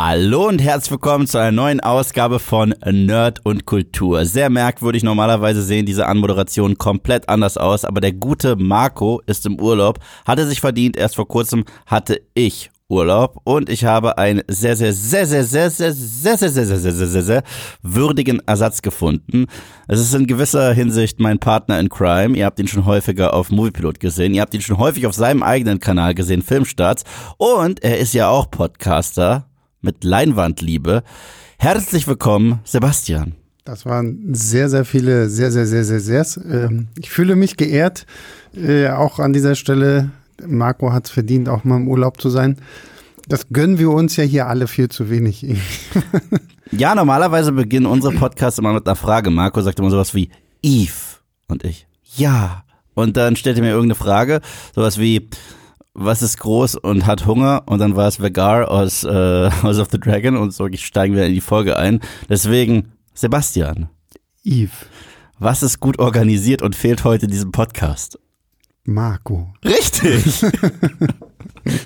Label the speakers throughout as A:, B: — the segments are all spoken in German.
A: Hallo und herzlich willkommen zu einer neuen Ausgabe von Nerd und Kultur. Sehr merkwürdig, normalerweise sehen diese Anmoderationen komplett anders aus, aber der gute Marco ist im Urlaub, hatte sich verdient, erst vor kurzem hatte ich Urlaub und ich habe einen sehr, sehr, sehr, sehr, sehr, sehr, sehr, sehr, sehr, sehr, sehr, sehr, sehr, sehr würdigen Ersatz gefunden. Es ist in gewisser Hinsicht mein Partner in Crime. Ihr habt ihn schon häufiger auf Moviepilot gesehen. Ihr habt ihn schon häufig auf seinem eigenen Kanal gesehen, Filmstarts. Und er ist ja auch Podcaster mit Leinwandliebe. Herzlich willkommen, Sebastian.
B: Das waren sehr, sehr viele, sehr, sehr, sehr, sehr, sehr. Ähm, ich fühle mich geehrt, äh, auch an dieser Stelle. Marco hat es verdient, auch mal im Urlaub zu sein. Das gönnen wir uns ja hier alle viel zu wenig.
A: ja, normalerweise beginnen unsere Podcasts immer mit einer Frage. Marco sagt immer sowas wie Eve und ich. Ja. Und dann stellt er mir irgendeine Frage, sowas wie, was ist groß und hat Hunger und dann war es Vegar aus äh, House of the Dragon und so steigen wir in die Folge ein. Deswegen, Sebastian.
B: Eve.
A: Was ist gut organisiert und fehlt heute in diesem Podcast?
B: Marco.
A: Richtig.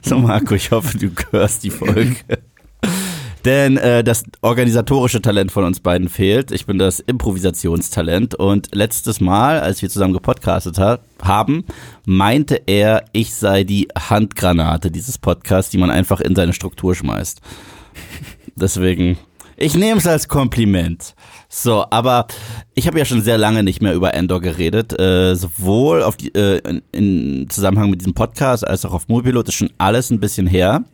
A: so, Marco, ich hoffe, du hörst die Folge. Denn äh, das organisatorische Talent von uns beiden fehlt. Ich bin das Improvisationstalent. Und letztes Mal, als wir zusammen gepodcastet ha haben, meinte er, ich sei die Handgranate dieses Podcasts, die man einfach in seine Struktur schmeißt. Deswegen, ich nehme es als Kompliment. So, aber ich habe ja schon sehr lange nicht mehr über Endor geredet, äh, sowohl auf die, äh, in, in Zusammenhang mit diesem Podcast als auch auf Mobilot ist schon alles ein bisschen her.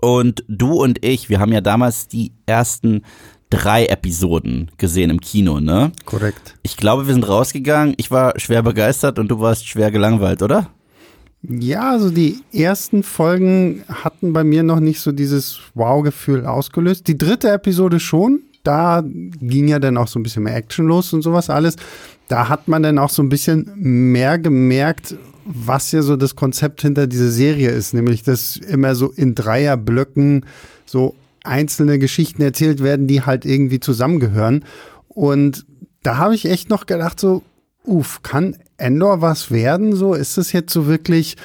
A: Und du und ich, wir haben ja damals die ersten drei Episoden gesehen im Kino, ne?
B: Korrekt.
A: Ich glaube, wir sind rausgegangen. Ich war schwer begeistert und du warst schwer gelangweilt, oder?
B: Ja, also die ersten Folgen hatten bei mir noch nicht so dieses Wow-Gefühl ausgelöst. Die dritte Episode schon. Da ging ja dann auch so ein bisschen mehr Action los und sowas alles. Da hat man dann auch so ein bisschen mehr gemerkt, was ja so das Konzept hinter dieser Serie ist, nämlich dass immer so in Dreierblöcken so einzelne Geschichten erzählt werden, die halt irgendwie zusammengehören. Und da habe ich echt noch gedacht, so, uff, kann Endor was werden? So, ist das jetzt so wirklich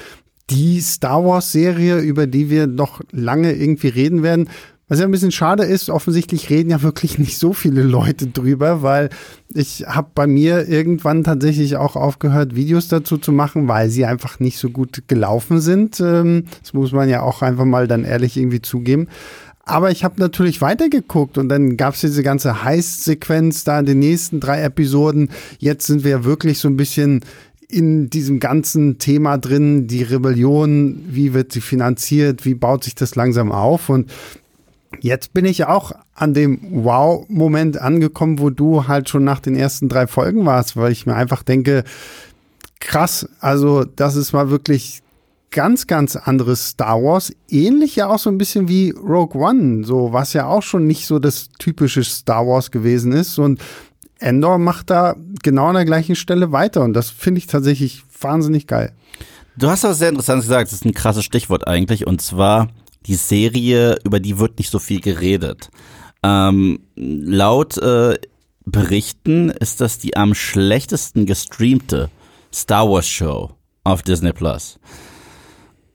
B: die Star Wars Serie, über die wir noch lange irgendwie reden werden? Was ja ein bisschen schade ist, offensichtlich reden ja wirklich nicht so viele Leute drüber, weil ich habe bei mir irgendwann tatsächlich auch aufgehört, Videos dazu zu machen, weil sie einfach nicht so gut gelaufen sind. Ähm, das muss man ja auch einfach mal dann ehrlich irgendwie zugeben. Aber ich habe natürlich weitergeguckt und dann gab es diese ganze Heist-Sequenz da in den nächsten drei Episoden. Jetzt sind wir wirklich so ein bisschen in diesem ganzen Thema drin, die Rebellion, wie wird sie finanziert, wie baut sich das langsam auf und Jetzt bin ich auch an dem Wow-Moment angekommen, wo du halt schon nach den ersten drei Folgen warst, weil ich mir einfach denke, krass, also das ist mal wirklich ganz, ganz anderes Star Wars. Ähnlich ja auch so ein bisschen wie Rogue One, so was ja auch schon nicht so das typische Star Wars gewesen ist. Und Endor macht da genau an der gleichen Stelle weiter. Und das finde ich tatsächlich wahnsinnig geil.
A: Du hast was sehr Interessantes gesagt, das ist ein krasses Stichwort eigentlich. Und zwar die Serie, über die wird nicht so viel geredet. Ähm, laut äh, Berichten ist das die am schlechtesten gestreamte Star Wars Show auf Disney Plus.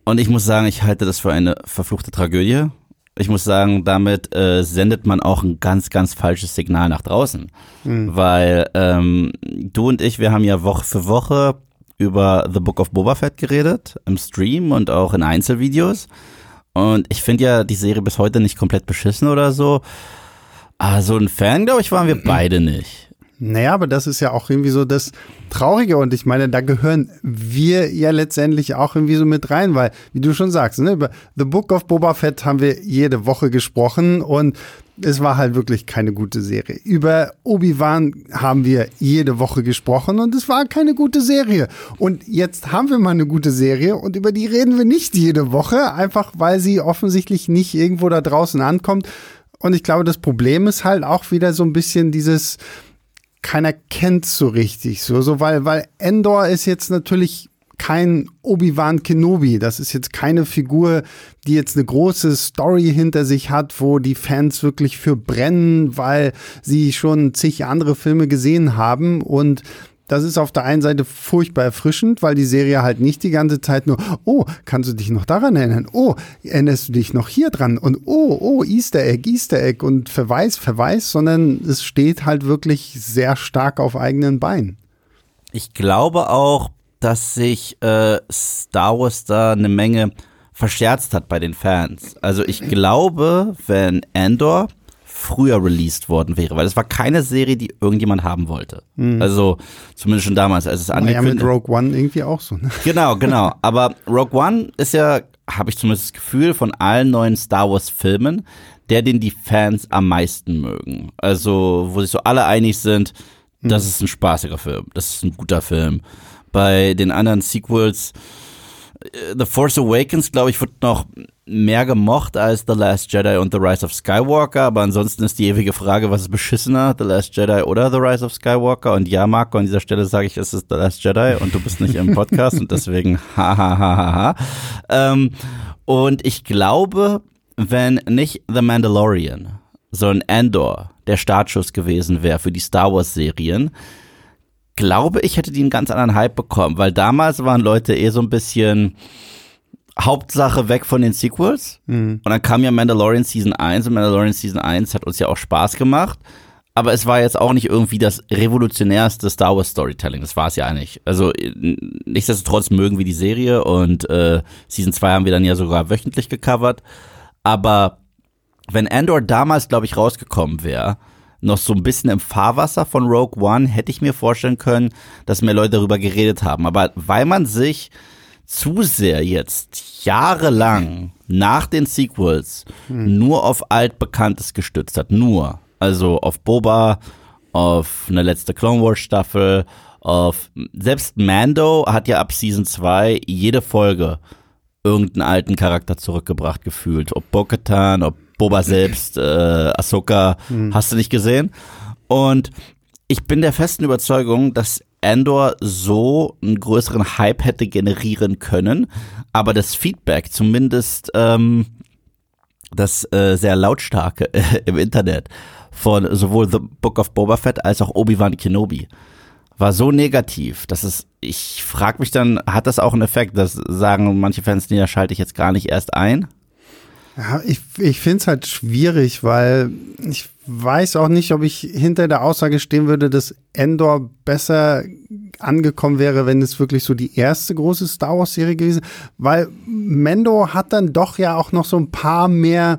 A: Und ich muss sagen, ich halte das für eine verfluchte Tragödie. Ich muss sagen, damit äh, sendet man auch ein ganz, ganz falsches Signal nach draußen. Mhm. Weil ähm, du und ich, wir haben ja Woche für Woche über The Book of Boba Fett geredet, im Stream und auch in Einzelvideos. Und ich finde ja die Serie bis heute nicht komplett beschissen oder so. Aber so ein Fan, glaube ich, waren wir beide nicht.
B: Naja, aber das ist ja auch irgendwie so das Traurige und ich meine, da gehören wir ja letztendlich auch irgendwie so mit rein, weil, wie du schon sagst, ne, über The Book of Boba Fett haben wir jede Woche gesprochen und es war halt wirklich keine gute Serie. Über Obi-Wan haben wir jede Woche gesprochen und es war keine gute Serie. Und jetzt haben wir mal eine gute Serie und über die reden wir nicht jede Woche, einfach weil sie offensichtlich nicht irgendwo da draußen ankommt. Und ich glaube, das Problem ist halt auch wieder so ein bisschen dieses, keiner kennt so richtig, so, so, weil, weil Endor ist jetzt natürlich kein Obi-Wan Kenobi. Das ist jetzt keine Figur, die jetzt eine große Story hinter sich hat, wo die Fans wirklich für brennen, weil sie schon zig andere Filme gesehen haben. Und das ist auf der einen Seite furchtbar erfrischend, weil die Serie halt nicht die ganze Zeit nur, oh, kannst du dich noch daran erinnern? Oh, erinnerst du dich noch hier dran? Und oh, oh, Easter Egg, Easter Egg und Verweis, Verweis, sondern es steht halt wirklich sehr stark auf eigenen Beinen.
A: Ich glaube auch, dass sich äh, Star Wars da eine Menge verscherzt hat bei den Fans. Also ich glaube, wenn Andor früher released worden wäre, weil es war keine Serie, die irgendjemand haben wollte. Mhm. Also zumindest schon damals, als es angekündigt.
B: Ja, mit Rogue One irgendwie auch so. Ne?
A: Genau, genau. Aber Rogue One ist ja, habe ich zumindest das Gefühl, von allen neuen Star Wars Filmen, der den die Fans am meisten mögen. Also wo sich so alle einig sind, das mhm. ist ein spaßiger Film, das ist ein guter Film. Bei den anderen Sequels The Force Awakens, glaube ich, wird noch mehr gemocht als The Last Jedi und The Rise of Skywalker, aber ansonsten ist die ewige Frage, was ist beschissener, The Last Jedi oder The Rise of Skywalker? Und ja, Marco, an dieser Stelle sage ich, es ist The Last Jedi und du bist nicht im Podcast und deswegen ha ha ha ha ha. Ähm, und ich glaube, wenn nicht The Mandalorian, sondern Andor der Startschuss gewesen wäre für die Star Wars Serien, glaube, ich hätte die einen ganz anderen Hype bekommen, weil damals waren Leute eh so ein bisschen Hauptsache weg von den Sequels. Mhm. Und dann kam ja Mandalorian Season 1 und Mandalorian Season 1 hat uns ja auch Spaß gemacht. Aber es war jetzt auch nicht irgendwie das revolutionärste Star Wars Storytelling. Das war es ja nicht. Also nichtsdestotrotz mögen wir die Serie und äh, Season 2 haben wir dann ja sogar wöchentlich gecovert. Aber wenn Andor damals, glaube ich, rausgekommen wäre, noch so ein bisschen im Fahrwasser von Rogue One, hätte ich mir vorstellen können, dass mehr Leute darüber geredet haben. Aber weil man sich zu sehr jetzt jahrelang nach den Sequels hm. nur auf altbekanntes gestützt hat, nur, also auf Boba, auf eine letzte Clone Wars Staffel, auf selbst Mando hat ja ab Season 2 jede Folge irgendeinen alten Charakter zurückgebracht gefühlt, ob Bo-Katan, ob Boba selbst, äh, Ahsoka, mhm. hast du nicht gesehen. Und ich bin der festen Überzeugung, dass Andor so einen größeren Hype hätte generieren können, aber das Feedback, zumindest ähm, das äh, sehr lautstarke äh, im Internet von sowohl The Book of Boba Fett als auch Obi-Wan Kenobi war so negativ, dass es, ich frage mich dann, hat das auch einen Effekt, dass sagen manche Fans, nee, da schalte ich jetzt gar nicht erst ein?
B: Ja, ich, ich finde es halt schwierig, weil ich weiß auch nicht, ob ich hinter der Aussage stehen würde, dass Endor besser angekommen wäre, wenn es wirklich so die erste große Star Wars-Serie gewesen Weil Mendo hat dann doch ja auch noch so ein paar mehr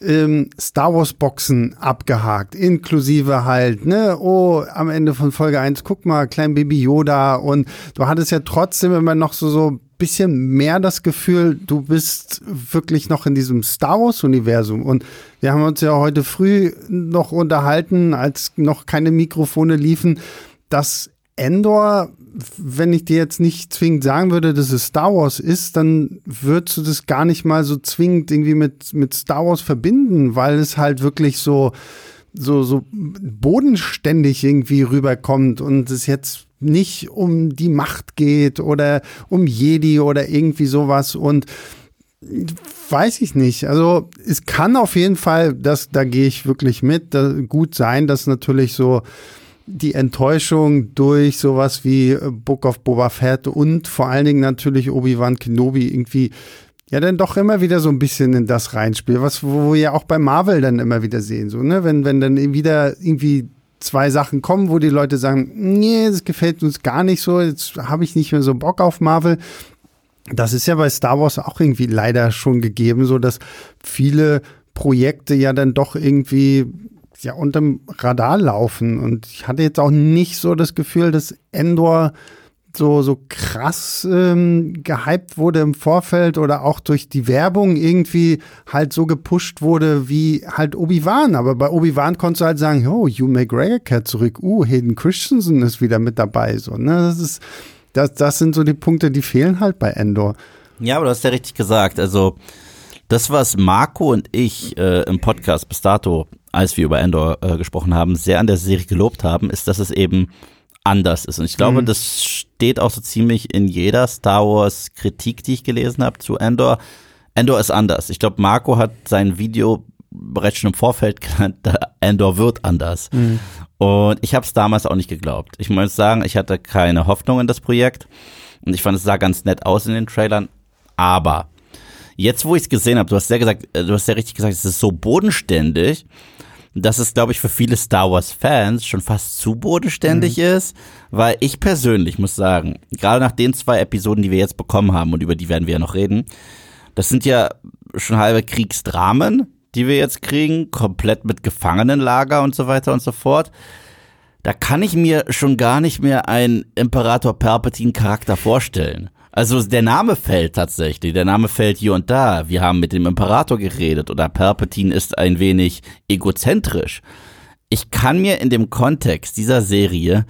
B: ähm, Star Wars Boxen abgehakt, inklusive halt, ne, oh, am Ende von Folge 1, guck mal, klein Baby Yoda und du hattest ja trotzdem immer noch so, so bisschen mehr das Gefühl, du bist wirklich noch in diesem Star Wars-Universum. Und wir haben uns ja heute früh noch unterhalten, als noch keine Mikrofone liefen, dass Endor, wenn ich dir jetzt nicht zwingend sagen würde, dass es Star Wars ist, dann würdest du das gar nicht mal so zwingend irgendwie mit, mit Star Wars verbinden, weil es halt wirklich so, so, so bodenständig irgendwie rüberkommt und es jetzt nicht um die Macht geht oder um Jedi oder irgendwie sowas und weiß ich nicht. Also es kann auf jeden Fall, das, da gehe ich wirklich mit, gut sein, dass natürlich so die Enttäuschung durch sowas wie Book of Boba Fett und vor allen Dingen natürlich Obi-Wan Kenobi irgendwie ja dann doch immer wieder so ein bisschen in das reinspielt, was wo wir ja auch bei Marvel dann immer wieder sehen, so ne, wenn wenn dann wieder irgendwie zwei Sachen kommen, wo die Leute sagen, nee, das gefällt uns gar nicht so, jetzt habe ich nicht mehr so Bock auf Marvel. Das ist ja bei Star Wars auch irgendwie leider schon gegeben, so dass viele Projekte ja dann doch irgendwie ja unterm Radar laufen. Und ich hatte jetzt auch nicht so das Gefühl, dass Endor so, so krass ähm, gehypt wurde im Vorfeld oder auch durch die Werbung irgendwie halt so gepusht wurde wie halt Obi-Wan. Aber bei Obi-Wan konntest du halt sagen, oh, Hugh McGregor kehrt zurück, uh, Hayden Christensen ist wieder mit dabei. So, ne? Das ist, das, das sind so die Punkte, die fehlen halt bei Endor.
A: Ja, aber du hast ja richtig gesagt. Also, das, was Marco und ich äh, im Podcast bis dato, als wir über Endor äh, gesprochen haben, sehr an der Serie gelobt haben, ist, dass es eben anders ist. Und ich glaube, mhm. das steht auch so ziemlich in jeder Star Wars Kritik, die ich gelesen habe zu Endor. Endor ist anders. Ich glaube, Marco hat sein Video bereits schon im Vorfeld genannt, Endor wird anders. Mhm. Und ich habe es damals auch nicht geglaubt. Ich muss sagen, ich hatte keine Hoffnung in das Projekt und ich fand es sah ganz nett aus in den Trailern, aber jetzt, wo ich es gesehen habe, du hast ja gesagt, äh, du hast ja richtig gesagt, es ist so bodenständig, dass es, glaube ich, für viele Star Wars-Fans schon fast zu bodenständig mhm. ist, weil ich persönlich muss sagen, gerade nach den zwei Episoden, die wir jetzt bekommen haben und über die werden wir ja noch reden, das sind ja schon halbe Kriegsdramen, die wir jetzt kriegen, komplett mit Gefangenenlager und so weiter und so fort. Da kann ich mir schon gar nicht mehr einen Imperator Palpatine Charakter vorstellen. Also der Name fällt tatsächlich, der Name fällt hier und da. Wir haben mit dem Imperator geredet oder Palpatine ist ein wenig egozentrisch. Ich kann mir in dem Kontext dieser Serie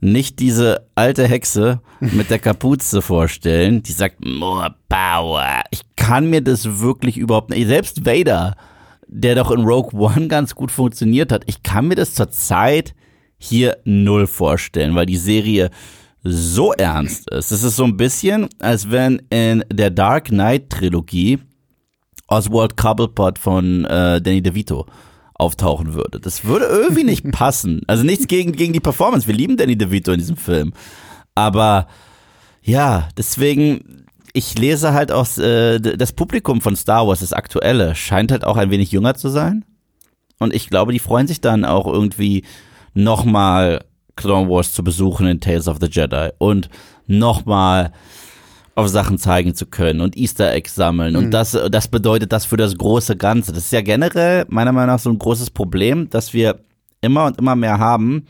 A: nicht diese alte Hexe mit der Kapuze vorstellen, die sagt more power. Ich kann mir das wirklich überhaupt nicht. Selbst Vader, der doch in Rogue One ganz gut funktioniert hat, ich kann mir das zur Zeit hier null vorstellen, weil die Serie so ernst ist. Es ist so ein bisschen, als wenn in der Dark Knight Trilogie Oswald Cobblepot von äh, Danny DeVito auftauchen würde. Das würde irgendwie nicht passen. Also nichts gegen, gegen die Performance. Wir lieben Danny DeVito in diesem Film. Aber ja, deswegen, ich lese halt auch, äh, das Publikum von Star Wars, das aktuelle, scheint halt auch ein wenig jünger zu sein. Und ich glaube, die freuen sich dann auch irgendwie nochmal Clone Wars zu besuchen in Tales of the Jedi und nochmal auf Sachen zeigen zu können und Easter Eggs sammeln. Mhm. Und das, das bedeutet das für das große Ganze. Das ist ja generell meiner Meinung nach so ein großes Problem, dass wir immer und immer mehr haben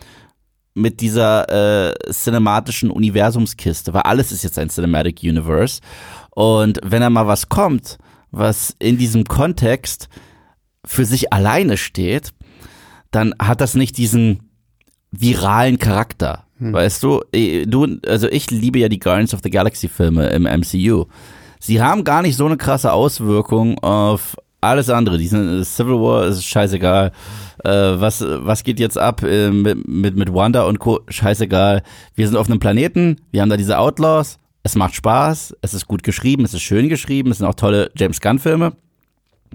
A: mit dieser äh, cinematischen Universumskiste, weil alles ist jetzt ein Cinematic Universe. Und wenn da mal was kommt, was in diesem Kontext für sich alleine steht, dann hat das nicht diesen viralen Charakter. Hm. Weißt du, eh, du, also ich liebe ja die Guardians of the Galaxy Filme im MCU. Sie haben gar nicht so eine krasse Auswirkung auf alles andere. Die sind, Civil War ist scheißegal. Äh, was, was geht jetzt ab äh, mit, mit, mit Wanda und Co. Scheißegal. Wir sind auf einem Planeten, wir haben da diese Outlaws. Es macht Spaß, es ist gut geschrieben, es ist schön geschrieben, es sind auch tolle James Gunn Filme.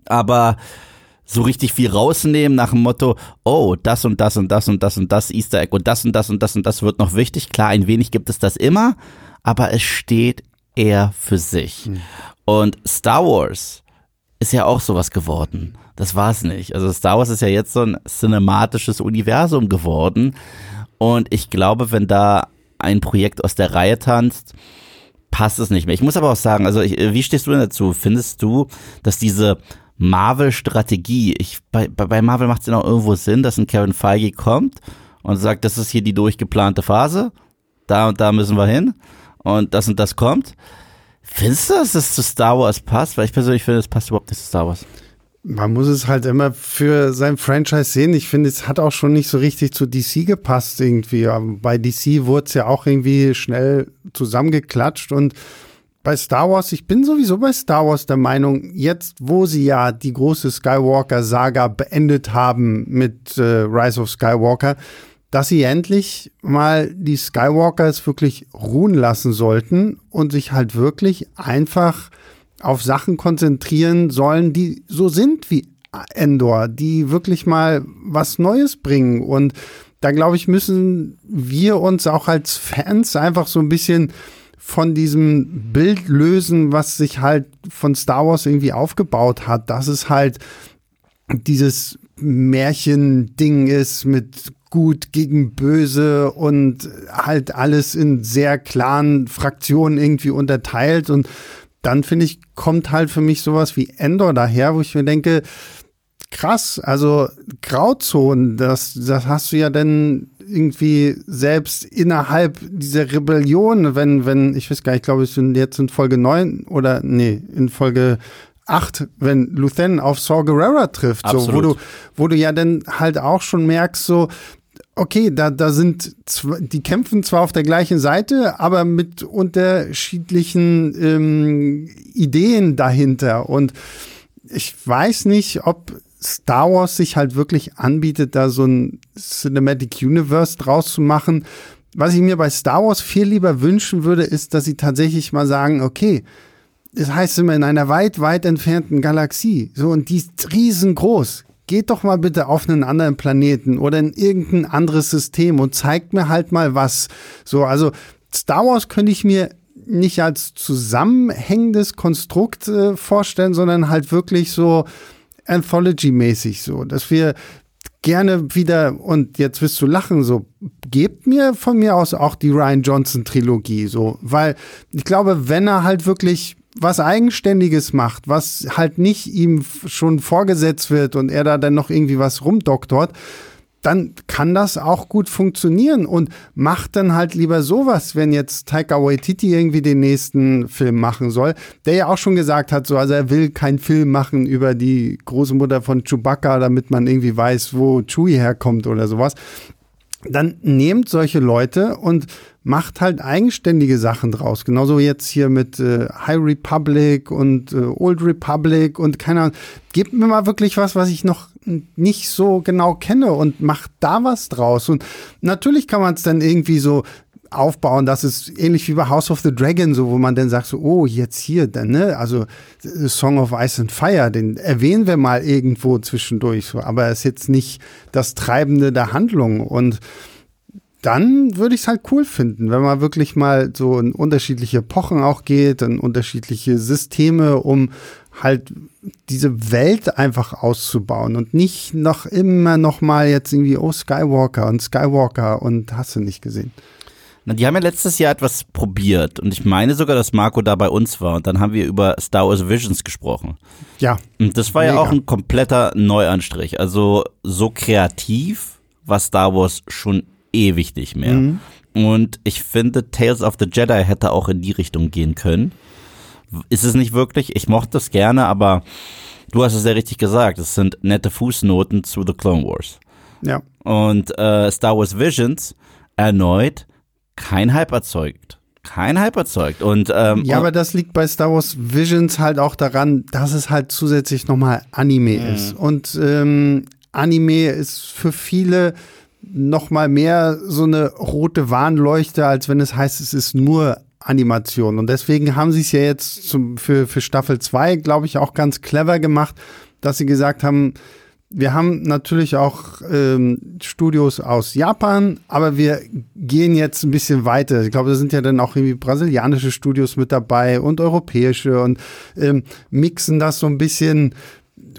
A: Aber so richtig viel rausnehmen nach dem Motto, oh, das und das und das und das und das Easter Egg und das und das und das und das wird noch wichtig. Klar, ein wenig gibt es das immer, aber es steht eher für sich. Mhm. Und Star Wars ist ja auch sowas geworden. Das war es nicht. Also Star Wars ist ja jetzt so ein cinematisches Universum geworden. Und ich glaube, wenn da ein Projekt aus der Reihe tanzt, passt es nicht mehr. Ich muss aber auch sagen, also ich, wie stehst du denn dazu? Findest du, dass diese Marvel-Strategie. Ich, bei, bei Marvel macht es ja noch irgendwo Sinn, dass ein Kevin Feige kommt und sagt, das ist hier die durchgeplante Phase. Da und da müssen wir hin. Und das und das kommt. Findest du, dass das zu Star Wars passt? Weil ich persönlich finde, es passt überhaupt nicht zu Star Wars.
B: Man muss es halt immer für sein Franchise sehen. Ich finde, es hat auch schon nicht so richtig zu DC gepasst irgendwie. Bei DC wurde es ja auch irgendwie schnell zusammengeklatscht und bei Star Wars, ich bin sowieso bei Star Wars der Meinung, jetzt wo sie ja die große Skywalker-Saga beendet haben mit äh, Rise of Skywalker, dass sie endlich mal die Skywalkers wirklich ruhen lassen sollten und sich halt wirklich einfach auf Sachen konzentrieren sollen, die so sind wie Endor, die wirklich mal was Neues bringen. Und da glaube ich, müssen wir uns auch als Fans einfach so ein bisschen von diesem Bild lösen, was sich halt von Star Wars irgendwie aufgebaut hat, dass es halt dieses Märchending ist mit gut gegen böse und halt alles in sehr klaren Fraktionen irgendwie unterteilt. Und dann finde ich, kommt halt für mich sowas wie Endor daher, wo ich mir denke, krass, also Grauzonen, das, das hast du ja dann irgendwie selbst innerhalb dieser Rebellion, wenn, wenn, ich weiß gar nicht, ich glaube, ich bin jetzt in Folge 9 oder nee, in Folge 8, wenn Luthen auf Saw Gerrera trifft, so, wo du, wo du ja dann halt auch schon merkst, so, okay, da, da sind, die kämpfen zwar auf der gleichen Seite, aber mit unterschiedlichen ähm, Ideen dahinter. Und ich weiß nicht, ob Star Wars sich halt wirklich anbietet, da so ein Cinematic Universe draus zu machen. Was ich mir bei Star Wars viel lieber wünschen würde, ist, dass sie tatsächlich mal sagen, okay, das heißt immer in einer weit, weit entfernten Galaxie, so und die ist riesengroß. geht doch mal bitte auf einen anderen Planeten oder in irgendein anderes System und zeigt mir halt mal was. So, also Star Wars könnte ich mir nicht als zusammenhängendes Konstrukt äh, vorstellen, sondern halt wirklich so Anthology-mäßig so, dass wir gerne wieder, und jetzt wirst du lachen, so, gebt mir von mir aus auch die Ryan Johnson Trilogie, so, weil ich glaube, wenn er halt wirklich was Eigenständiges macht, was halt nicht ihm schon vorgesetzt wird und er da dann noch irgendwie was rumdoktort, dann kann das auch gut funktionieren und macht dann halt lieber sowas, wenn jetzt Taika Waititi irgendwie den nächsten Film machen soll, der ja auch schon gesagt hat, so, also er will keinen Film machen über die Großmutter von Chewbacca, damit man irgendwie weiß, wo Chewie herkommt oder sowas. Dann nehmt solche Leute und macht halt eigenständige Sachen draus. Genauso jetzt hier mit äh, High Republic und äh, Old Republic und keine Ahnung. Gebt mir mal wirklich was, was ich noch nicht so genau kenne und macht da was draus. Und natürlich kann man es dann irgendwie so aufbauen, das ist ähnlich wie bei House of the Dragon, so wo man dann sagt so, oh, jetzt hier, dann, ne, also Song of Ice and Fire, den erwähnen wir mal irgendwo zwischendurch, so, aber es ist jetzt nicht das Treibende der Handlung. Und dann würde ich es halt cool finden, wenn man wirklich mal so in unterschiedliche Epochen auch geht, in unterschiedliche Systeme, um halt diese Welt einfach auszubauen und nicht noch immer noch mal jetzt irgendwie, oh, Skywalker und Skywalker und hast du nicht gesehen.
A: Na, die haben ja letztes Jahr etwas probiert und ich meine sogar, dass Marco da bei uns war und dann haben wir über Star Wars Visions gesprochen.
B: Ja.
A: Und das war mega. ja auch ein kompletter Neuanstrich. Also so kreativ war Star Wars schon ewig nicht mehr. Mhm. Und ich finde, Tales of the Jedi hätte auch in die Richtung gehen können. Ist es nicht wirklich? Ich mochte es gerne, aber du hast es ja richtig gesagt. Es sind nette Fußnoten zu The Clone Wars.
B: Ja.
A: Und äh, Star Wars Visions erneut kein Hype erzeugt. Kein Hype erzeugt. Und, ähm,
B: ja, aber das liegt bei Star Wars Visions halt auch daran, dass es halt zusätzlich nochmal Anime mhm. ist. Und ähm, Anime ist für viele noch mal mehr so eine rote Warnleuchte, als wenn es heißt, es ist nur Animation. Und deswegen haben sie es ja jetzt zum, für, für Staffel 2, glaube ich, auch ganz clever gemacht, dass sie gesagt haben, wir haben natürlich auch ähm, Studios aus Japan, aber wir gehen jetzt ein bisschen weiter. Ich glaube, da sind ja dann auch irgendwie brasilianische Studios mit dabei und europäische und ähm, mixen das so ein bisschen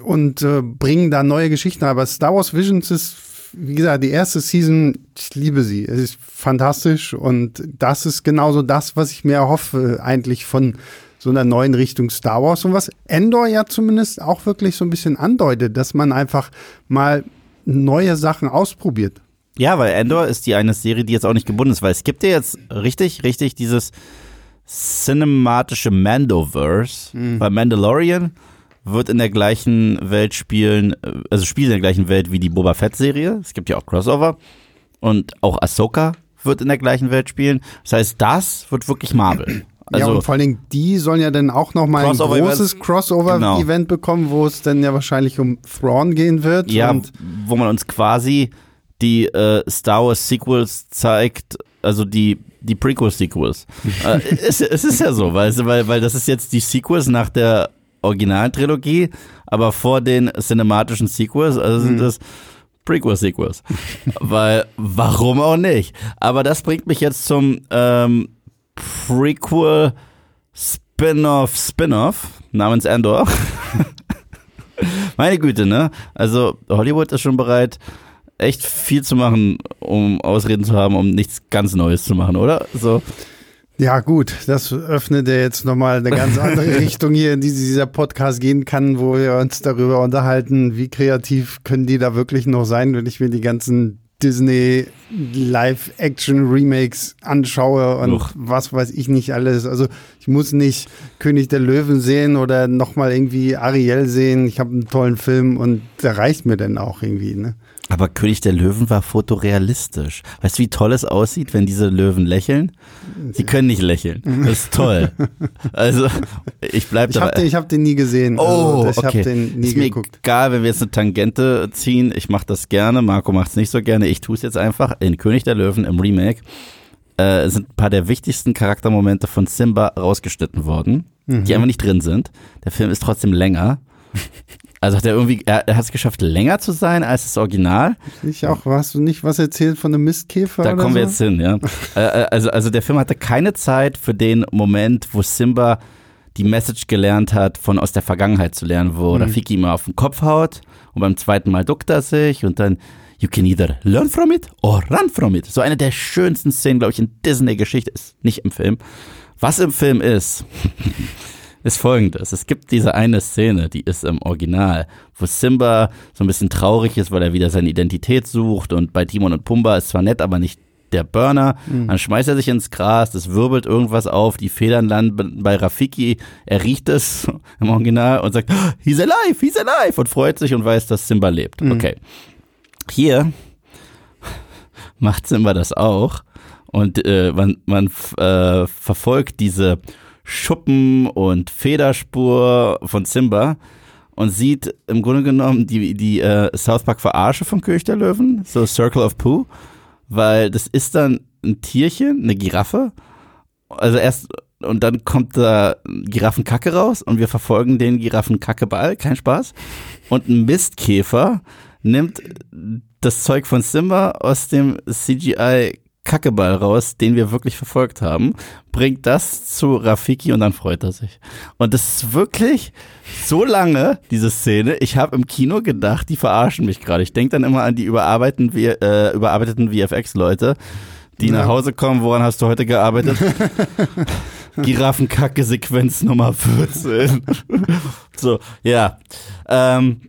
B: und äh, bringen da neue Geschichten. Aber Star Wars Visions ist wie gesagt, die erste Season, ich liebe sie. Es ist fantastisch und das ist genauso das, was ich mir erhoffe, eigentlich von so einer neuen Richtung Star Wars und was Endor ja zumindest auch wirklich so ein bisschen andeutet, dass man einfach mal neue Sachen ausprobiert.
A: Ja, weil Endor ist die eine Serie, die jetzt auch nicht gebunden ist, weil es gibt ja jetzt richtig, richtig dieses cinematische Mandoverse mhm. bei Mandalorian wird in der gleichen Welt spielen, also spielt in der gleichen Welt wie die Boba Fett-Serie. Es gibt ja auch Crossover. Und auch Ahsoka wird in der gleichen Welt spielen. Das heißt, das wird wirklich Marvel.
B: Also, ja, und vor allen Dingen, die sollen ja dann auch noch mal ein großes Crossover-Event genau. bekommen, wo es dann ja wahrscheinlich um Thrawn gehen wird.
A: Ja, wo man uns quasi die äh, Star Wars Sequels zeigt, also die die Prequel-Sequels. äh, es, es, ist ja so, weil, weil, weil das ist jetzt die Sequels nach der Originaltrilogie, aber vor den cinematischen Sequels, also sind mhm. das Prequel-Sequels. Weil, warum auch nicht? Aber das bringt mich jetzt zum ähm, Prequel Spin-off Spin-off namens Andor. Meine Güte, ne? Also Hollywood ist schon bereit, echt viel zu machen, um Ausreden zu haben, um nichts ganz Neues zu machen, oder? So.
B: Ja, gut, das öffnet ja jetzt nochmal eine ganz andere Richtung hier, in die dieser Podcast gehen kann, wo wir uns darüber unterhalten, wie kreativ können die da wirklich noch sein, wenn ich mir die ganzen Disney Live-Action-Remakes anschaue und Uch. was weiß ich nicht alles. Also ich muss nicht König der Löwen sehen oder nochmal irgendwie Ariel sehen. Ich habe einen tollen Film und der reicht mir dann auch irgendwie. Ne?
A: Aber König der Löwen war fotorealistisch. Weißt du, wie toll es aussieht, wenn diese Löwen lächeln? Sie können nicht lächeln. Das ist toll. Also, ich bleib
B: dabei. Ich habe den, ich hab den nie gesehen.
A: Oh,
B: also, ich
A: okay.
B: habe den nie
A: ist mir
B: geguckt.
A: Egal, wenn wir jetzt eine Tangente ziehen. Ich mache das gerne. Marco macht es nicht so gerne. Ich tue es jetzt einfach. In König der Löwen im Remake äh, sind ein paar der wichtigsten Charaktermomente von Simba rausgeschnitten worden, mhm. die einfach nicht drin sind. Der Film ist trotzdem länger. Also hat er irgendwie, er, er hat es geschafft, länger zu sein als das Original.
B: Ich auch, hast du nicht was erzählt von einem Mistkäfer?
A: Da kommen wir
B: so?
A: jetzt hin, ja. Äh, äh, also, also der Film hatte keine Zeit für den Moment, wo Simba die Message gelernt hat, von aus der Vergangenheit zu lernen, wo Rafiki ihm auf den Kopf haut und beim zweiten Mal duckt er sich und dann You can either learn from it or run from it. So eine der schönsten Szenen, glaube ich, in Disney-Geschichte ist nicht im Film. Was im Film ist, ist folgendes. Es gibt diese eine Szene, die ist im Original, wo Simba so ein bisschen traurig ist, weil er wieder seine Identität sucht und bei Timon und Pumba ist zwar nett, aber nicht der Burner. Dann schmeißt er sich ins Gras, es wirbelt irgendwas auf, die Federn landen bei Rafiki, er riecht es im Original und sagt, "Oh, he's alive, he's alive und freut sich und weiß, dass Simba lebt. Okay. Hier macht Simba das auch und äh, man, man äh, verfolgt diese Schuppen- und Federspur von Simba und sieht im Grunde genommen die, die äh, South Park Verarsche vom König der Löwen, so Circle of Pooh, weil das ist dann ein Tierchen, eine Giraffe, also erst und dann kommt da Giraffenkacke raus und wir verfolgen den Giraffenkackeball, kein Spaß. Und ein Mistkäfer nimmt das Zeug von Simba aus dem CGI Kackeball raus, den wir wirklich verfolgt haben, bringt das zu Rafiki und dann freut er sich. Und das ist wirklich so lange, diese Szene. Ich habe im Kino gedacht, die verarschen mich gerade. Ich denke dann immer an die überarbeiteten, äh, überarbeiteten VFX-Leute, die
B: Ja.
A: nach Hause kommen. Woran hast du heute gearbeitet? Giraffenkacke-Sequenz Nummer 14. so, ja. Ähm,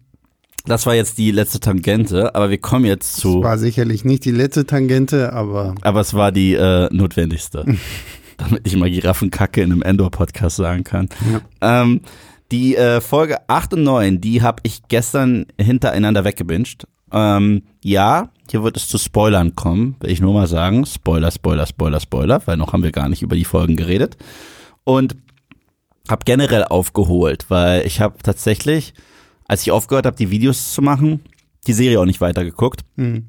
A: das war jetzt die letzte Tangente, aber wir kommen jetzt zu.
B: War sicherlich nicht die letzte Tangente, aber
A: Aber es war die äh, notwendigste. damit ich mal Giraffenkacke in einem Endor-Podcast sagen kann. Ähm, die äh, Folge 8 und 9, die habe ich gestern hintereinander weggebinged. Ähm, ja, hier wird es zu Spoilern kommen, will ich nur mal sagen. Spoiler, Spoiler, Spoiler, Spoiler, weil noch haben wir gar nicht über die Folgen geredet. Und habe generell aufgeholt, weil ich habe tatsächlich, als ich aufgehört habe, die Videos zu machen, die Serie auch nicht weitergeguckt.
B: hm.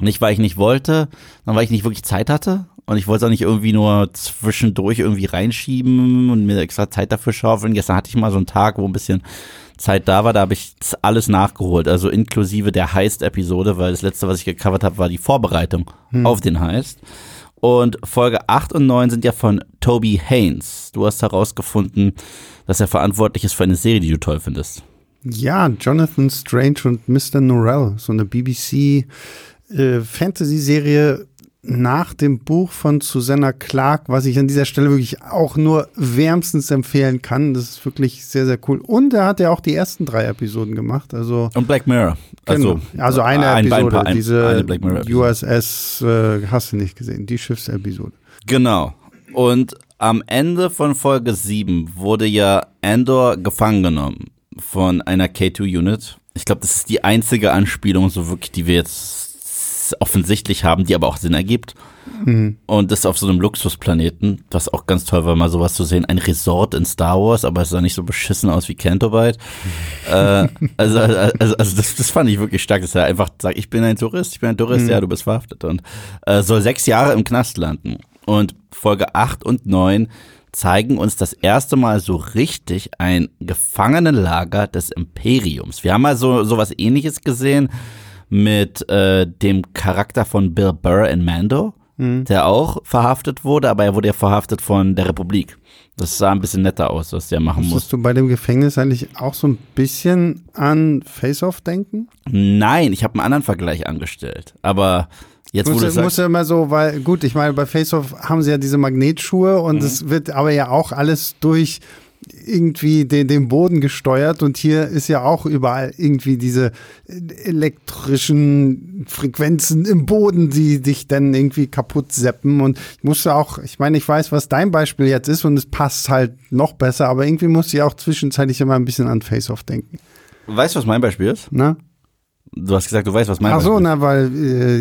A: Nicht, weil ich nicht wollte, sondern weil ich nicht wirklich Zeit hatte. Und ich wollte es auch nicht irgendwie nur zwischendurch irgendwie reinschieben und mir extra Zeit dafür schaufeln. Gestern hatte ich mal so einen Tag, wo ein bisschen Zeit da war. Da habe ich alles nachgeholt. Also inklusive der Heist-Episode, weil das letzte, was ich gecovert habe, war die Vorbereitung auf den Heist. Und Folge 8 und 9 sind ja von Toby Haynes. Du hast herausgefunden, dass er verantwortlich ist für eine Serie, die du toll findest.
B: Ja, Jonathan Strange und Mr. Norrell, so eine BBC äh, Fantasy-Serie nach dem Buch von Susanna Clark, was ich an dieser Stelle wirklich auch nur wärmstens empfehlen kann. Das ist wirklich sehr, sehr cool. Und er hat ja auch die ersten drei Episoden gemacht. Also
A: Und Black Mirror.
B: Genau. Also eine
A: ein- ein
B: Episode,
A: paar- ein-
B: diese. USS, äh, hast du nicht gesehen, die Schiffsepisode.
A: Genau. Und am Ende von Folge 7 wurde ja Andor gefangen genommen von einer K2-Unit. Ich glaube, das ist die einzige Anspielung, so wirklich, die wir jetzt offensichtlich haben, die aber auch Sinn ergibt. Und das auf so einem Luxusplaneten, was auch ganz toll war, mal sowas zu sehen. Ein Resort in Star Wars, aber es sah nicht so beschissen aus wie Cantobite. äh, also, also, also das, das fand ich wirklich stark, dass er einfach sagt, ich bin ein Tourist, ich bin ein Tourist, ja, du bist verhaftet und äh, soll sechs Jahre im Knast landen. Und Folge 8 und 9 zeigen uns das erste Mal so richtig ein Gefangenenlager des Imperiums. Wir haben mal so sowas ähnliches gesehen mit äh, dem Charakter von Bill Burr in Mando, der auch verhaftet wurde, aber er wurde ja verhaftet von der Republik. Das sah ein bisschen netter aus, was der machen muss.
B: Musstest du bei dem Gefängnis eigentlich auch so ein bisschen an Face-Off denken?
A: Nein, ich habe einen anderen Vergleich angestellt. Aber jetzt,
B: Muss,
A: du
B: muss
A: sagst,
B: ja immer so, weil, gut, ich meine, bei Face-Off haben sie ja diese Magnetschuhe und es wird aber ja auch alles durch irgendwie den, den Boden gesteuert und hier ist ja auch überall irgendwie diese elektrischen Frequenzen im Boden, die dich dann irgendwie kaputt seppen und ich musste auch, ich meine, ich weiß, was dein Beispiel jetzt ist und es passt halt noch besser, aber irgendwie musste ich auch zwischenzeitlich immer ein bisschen an Face-Off denken,
A: weißt du, was mein Beispiel ist?
B: ne?
A: Du hast gesagt, du weißt, was mein
B: Ach so,
A: Beispiel ist.
B: na, weil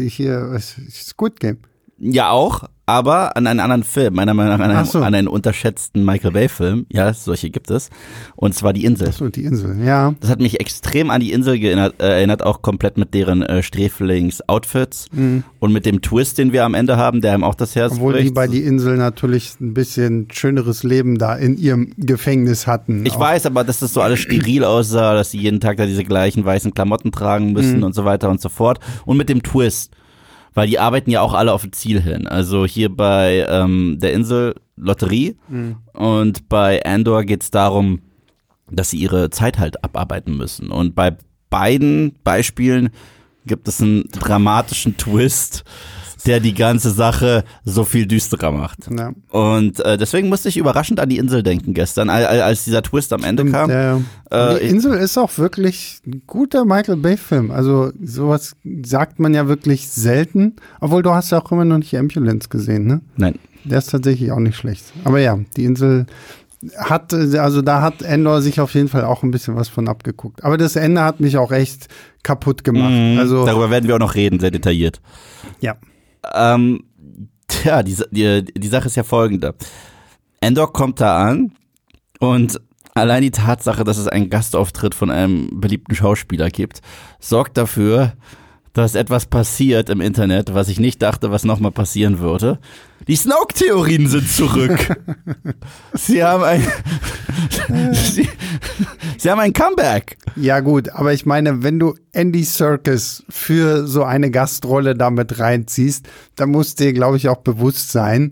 B: äh, hier ist Squid Game.
A: Ja, auch, aber an einen anderen Film, meiner Meinung nach an einen,
B: Ach so.
A: an einen unterschätzten Michael Bay-Film. Ja, solche gibt es. Und zwar die Insel.
B: So, die Insel, ja.
A: Das hat mich extrem an die Insel geerinnert, äh, erinnert, auch komplett mit deren äh, Sträflings-Outfits und mit dem Twist, den wir am Ende haben, der ihm auch das Herz
B: Mhm. Obwohl die
A: bricht.
B: bei die Insel natürlich ein bisschen schöneres Leben da in ihrem Gefängnis hatten.
A: Ich
B: Auch-
A: weiß aber, dass das so alles steril aussah, dass sie jeden Tag da diese gleichen weißen Klamotten tragen müssen und so weiter und so fort. Und mit dem Twist. Weil die arbeiten ja auch alle auf ein Ziel hin. Also hier bei ähm, der Insel Lotterie und bei Andor geht's darum, dass sie ihre Zeit halt abarbeiten müssen. Und bei beiden Beispielen gibt es einen dramatischen Twist, der die ganze Sache so viel düsterer macht.
B: Ja.
A: Und äh, deswegen musste ich überraschend an die Insel denken gestern, al- al- als dieser Twist am Ende kam.
B: Ja.
A: Äh,
B: die Insel ist auch wirklich ein guter Michael Bay-Film. Also sowas sagt man ja wirklich selten. Obwohl du hast ja auch immer noch nicht Ambulance gesehen, ne?
A: Nein.
B: Der ist tatsächlich auch nicht schlecht. Aber ja, die Insel hat, also da hat Endor sich auf jeden Fall auch ein bisschen was von abgeguckt. Aber das Ende hat mich auch echt kaputt gemacht.
A: Mhm.
B: Also,
A: Darüber werden wir auch noch reden, sehr detailliert.
B: ja.
A: Ähm, tja, die, die, die Sache ist ja folgende. Endor kommt da an und allein die Tatsache, dass es einen Gastauftritt von einem beliebten Schauspieler gibt, sorgt dafür, dass etwas passiert im Internet, was ich nicht dachte, was nochmal passieren würde. Die Snoke-Theorien sind zurück. sie haben ein, sie, sie haben ein Comeback.
B: Ja, gut, aber ich meine, wenn du Andy Serkis für so eine Gastrolle damit reinziehst, dann muss dir, glaube ich, auch bewusst sein,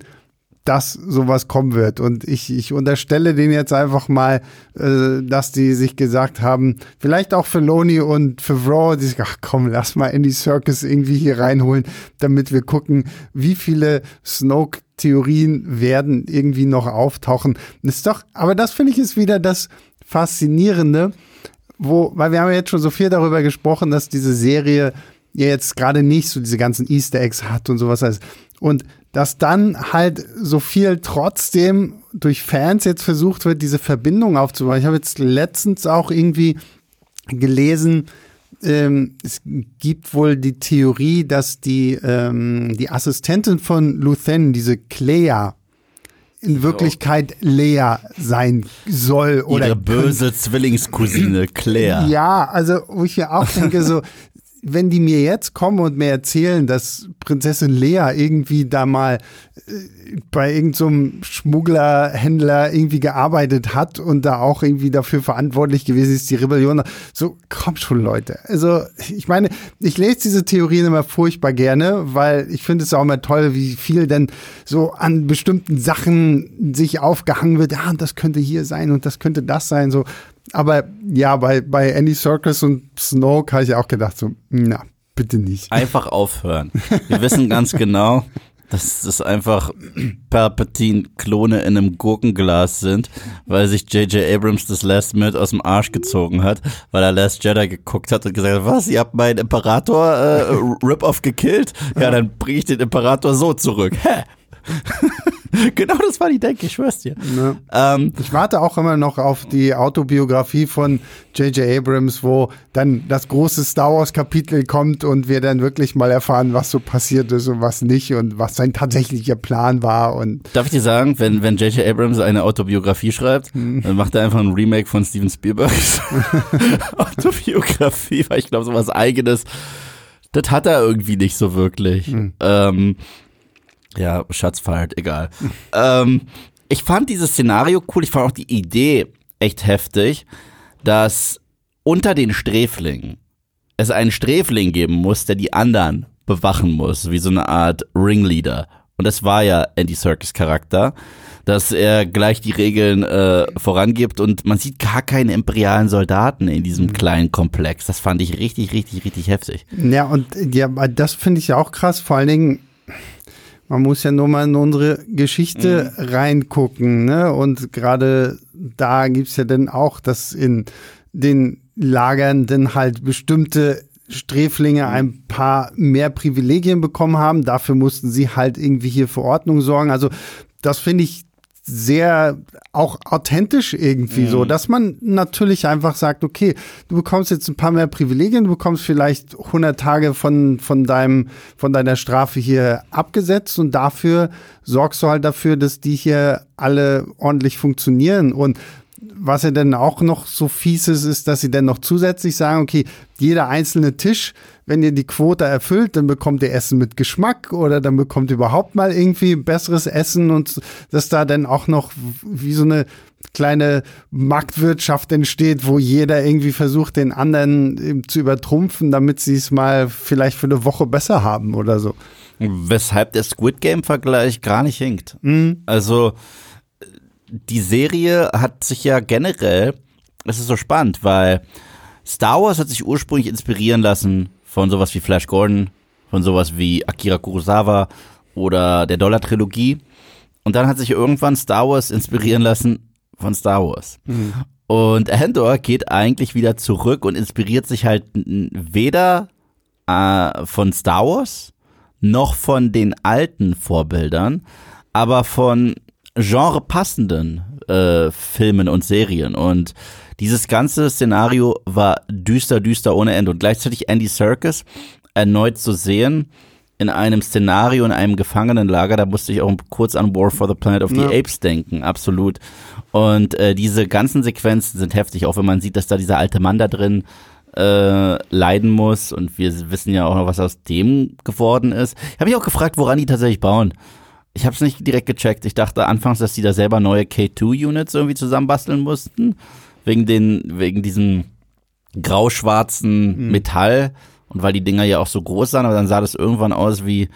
B: dass sowas kommen wird. Und ich, ich unterstelle denen jetzt einfach mal, äh, dass die sich gesagt haben, vielleicht auch für Loni und für Raw, die sich, ach komm, lass mal Andy Serkis irgendwie hier reinholen, damit wir gucken, wie viele Snoke Theorien werden irgendwie noch auftauchen. Das ist doch, aber das finde ich ist wieder das Faszinierende, wo, weil wir haben ja jetzt schon so viel darüber gesprochen, dass diese Serie ja jetzt gerade nicht so diese ganzen Easter Eggs hat und sowas alles. Und dass dann halt so viel trotzdem durch Fans jetzt versucht wird, diese Verbindung aufzubauen. Ich habe jetzt letztens auch irgendwie gelesen, ähm, es gibt wohl die Theorie, dass die, ähm, die Assistentin von Luthen, diese Clea, in Wirklichkeit Lea sein soll oder
A: Ihre böse Zwillingscousine Claire.
B: ja, also wo ich mir auch denke, so, wenn die mir jetzt kommen und mir erzählen, dass Prinzessin Lea irgendwie da mal äh, bei irgendeinem Schmugglerhändler irgendwie gearbeitet hat und da auch irgendwie dafür verantwortlich gewesen ist, die Rebellion. So, komm schon, Leute. Also, ich meine, ich lese diese Theorien immer furchtbar gerne, weil ich finde es auch immer toll, wie viel denn so an bestimmten Sachen sich aufgehangen wird. Ja, das könnte hier sein und das könnte das sein. So, aber ja, bei, bei Andy Serkis und Snoke habe ich auch gedacht, so, na, bitte nicht.
A: Einfach aufhören. Wir wissen ganz genau, dass das einfach Palpatine-Klone in einem Gurkenglas sind, weil sich J.J. Abrams das Last Minute aus dem Arsch gezogen hat, weil er Last Jedi geguckt hat und gesagt hat, was, ihr habt meinen Imperator äh, Rip-Off gekillt? Ja, dann bringe ich den Imperator so zurück. Hä? genau das war die Denke, ich schwör's dir.
B: Ne?
A: Ähm,
B: Ich warte auch immer noch auf die Autobiografie von J.J. Abrams, wo dann das große Star Wars Kapitel kommt und wir dann wirklich mal erfahren, was so passiert ist und was nicht und was sein tatsächlicher Plan war und
A: Darf ich dir sagen, wenn, wenn J.J. Abrams eine Autobiografie schreibt, dann macht er einfach ein Remake von Steven Spielbergs Autobiografie, weil ich glaube, sowas eigenes, das hat er irgendwie nicht so wirklich. Ähm, ja, Schatz feiert, egal. ähm, ich fand dieses Szenario cool, ich fand auch die Idee echt heftig, dass unter den Sträflingen es einen Sträfling geben muss, der die anderen bewachen muss, wie so eine Art Ringleader. Und das war ja Andy Serkis Charakter, dass er gleich die Regeln äh, vorangibt und man sieht gar keine imperialen Soldaten in diesem kleinen Komplex. Das fand ich richtig, richtig, richtig heftig.
B: ja und ja, das finde ich ja auch krass, vor allen Dingen man muss ja nur mal in unsere Geschichte reingucken, ne? Und gerade da gibt's ja dann auch, dass in den Lagern dann halt bestimmte Sträflinge ein paar mehr Privilegien bekommen haben. Dafür mussten sie halt irgendwie hier für Ordnung sorgen. Also das finde ich sehr auch authentisch irgendwie mhm. so, dass man natürlich einfach sagt, okay, du bekommst jetzt ein paar mehr Privilegien, du bekommst vielleicht 100 Tage von, von deinem, von deiner Strafe hier abgesetzt und dafür sorgst du halt dafür, dass die hier alle ordentlich funktionieren und was ja dann auch noch so fies ist, ist, dass sie dann noch zusätzlich sagen, okay, jeder einzelne Tisch, wenn ihr die Quote erfüllt, dann bekommt ihr Essen mit Geschmack oder dann bekommt ihr überhaupt mal irgendwie besseres Essen und dass da dann auch noch wie so eine kleine Marktwirtschaft entsteht, wo jeder irgendwie versucht, den anderen zu übertrumpfen, damit sie es mal vielleicht für eine Woche besser haben oder so.
A: Weshalb der Squid Game-Vergleich gar nicht hinkt. Mhm. Also die Serie hat sich ja generell, es ist so spannend, weil Star Wars hat sich ursprünglich inspirieren lassen von sowas wie Flash Gordon, von sowas wie Akira Kurosawa oder der Dollar-Trilogie. Und dann hat sich irgendwann Star Wars inspirieren lassen von Star Wars. Mhm. Und Andor geht eigentlich wieder zurück und inspiriert sich halt weder äh, von Star Wars noch von den alten Vorbildern, aber von genrepassenden äh, Filmen und Serien. Und dieses ganze Szenario war düster, düster ohne Ende. Und gleichzeitig Andy Serkis erneut zu sehen in einem Szenario, in einem Gefangenenlager, da musste ich auch kurz an War for the Planet of the ja. Apes denken, absolut. Und äh, diese ganzen Sequenzen sind heftig, auch wenn man sieht, dass da dieser alte Mann da drin äh, leiden muss. Und wir wissen ja auch noch, was aus dem geworden ist. Ich habe mich auch gefragt, woran die tatsächlich bauen. Ich habe es nicht direkt gecheckt. Ich dachte anfangs, dass die da selber neue K2-Units irgendwie zusammenbasteln mussten. Wegen den, wegen diesem grau-schwarzen mhm. Metall. Und weil die Dinger ja auch so groß sahen, aber dann sah das irgendwann aus wie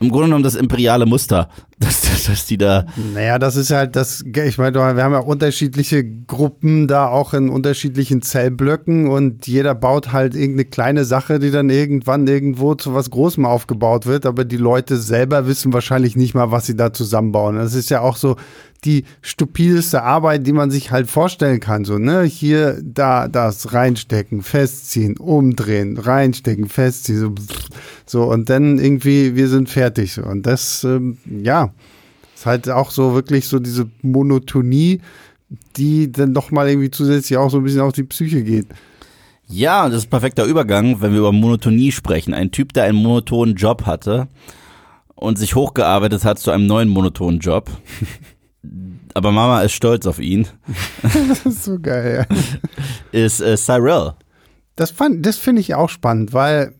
A: im Grunde genommen das imperiale Muster, dass, dass die da.
B: Naja, das ist halt das, ich meine, wir haben ja unterschiedliche Gruppen da auch in unterschiedlichen Zellblöcken und jeder baut halt irgendeine kleine Sache, die dann irgendwann irgendwo zu was Großem aufgebaut wird, aber die Leute selber wissen wahrscheinlich nicht mal, was sie da zusammenbauen. Das ist ja auch so die stupideste Arbeit, die man sich halt vorstellen kann. So, ne, hier, da, das reinstecken, festziehen, umdrehen, reinstecken, festziehen, so, so und dann irgendwie, wir sind fertig. Und das, ähm, ja, ist halt auch so wirklich so diese Monotonie, die dann doch mal irgendwie zusätzlich auch so ein bisschen auf die Psyche geht.
A: Ja, das ist ein perfekter Übergang, wenn wir über Monotonie sprechen. Ein Typ, der einen monotonen Job hatte und sich hochgearbeitet hat zu einem neuen monotonen Job. aber Mama ist stolz auf ihn.
B: das ist so geil, ja.
A: Ist äh, Cyril.
B: Das, fand, das finde ich auch spannend, weil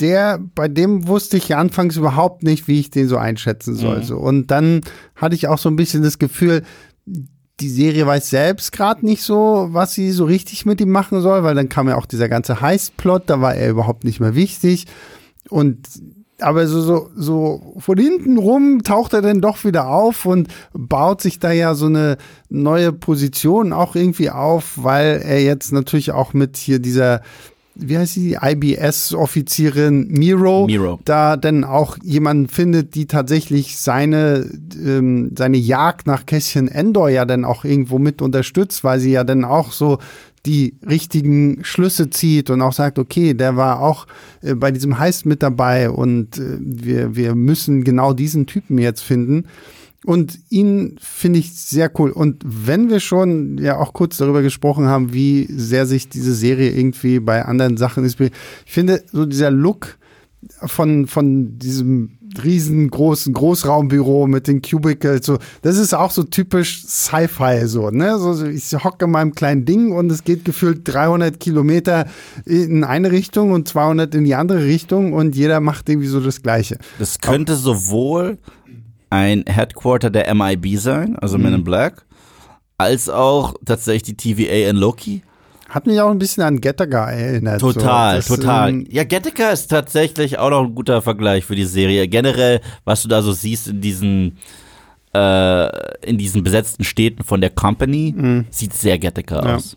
B: der, bei dem wusste ich anfangs überhaupt nicht, wie ich den so einschätzen soll. Mhm. So. Und dann hatte ich auch so ein bisschen das Gefühl, die Serie weiß selbst gerade nicht so, was sie so richtig mit ihm machen soll, weil dann kam ja auch dieser ganze Heist-Plot, da war er überhaupt nicht mehr wichtig. Und aber so, so, so von hinten rum taucht er dann doch wieder auf und baut sich da ja so eine neue Position auch irgendwie auf, weil er jetzt natürlich auch mit hier dieser wie heißt sie, IBS-Offizierin Miro, Miro, da dann auch jemanden findet, die tatsächlich seine, ähm, seine Jagd nach Kästchen Endor ja dann auch irgendwo mit unterstützt, weil sie ja dann auch so die richtigen Schlüsse zieht und auch sagt, okay, der war auch äh, bei diesem Heist mit dabei und äh, wir, wir müssen genau diesen Typen jetzt finden. Und ihn finde ich sehr cool. Und wenn wir schon ja auch kurz darüber gesprochen haben, wie sehr sich diese Serie irgendwie bei anderen Sachen ist, ich finde so dieser Look von, von diesem riesengroßen Großraumbüro mit den Cubicles, so, das ist auch so typisch Sci-Fi, so, ne, so, ich hocke in meinem kleinen Ding und es geht gefühlt 300 Kilometer in eine Richtung und 200 in die andere Richtung und jeder macht irgendwie so das Gleiche.
A: Das könnte sowohl ein Headquarter der MIB sein, also mhm. Men in Black, als auch tatsächlich die TVA in Loki.
B: Hat mich auch ein bisschen an Gattaca erinnert.
A: Total, so. das, total. Ähm, ja, Gattaca ist tatsächlich auch noch ein guter Vergleich für die Serie. Generell, was du da so siehst in diesen äh, in diesen besetzten Städten von der Company, mhm. sieht sehr Gattaca ja. aus.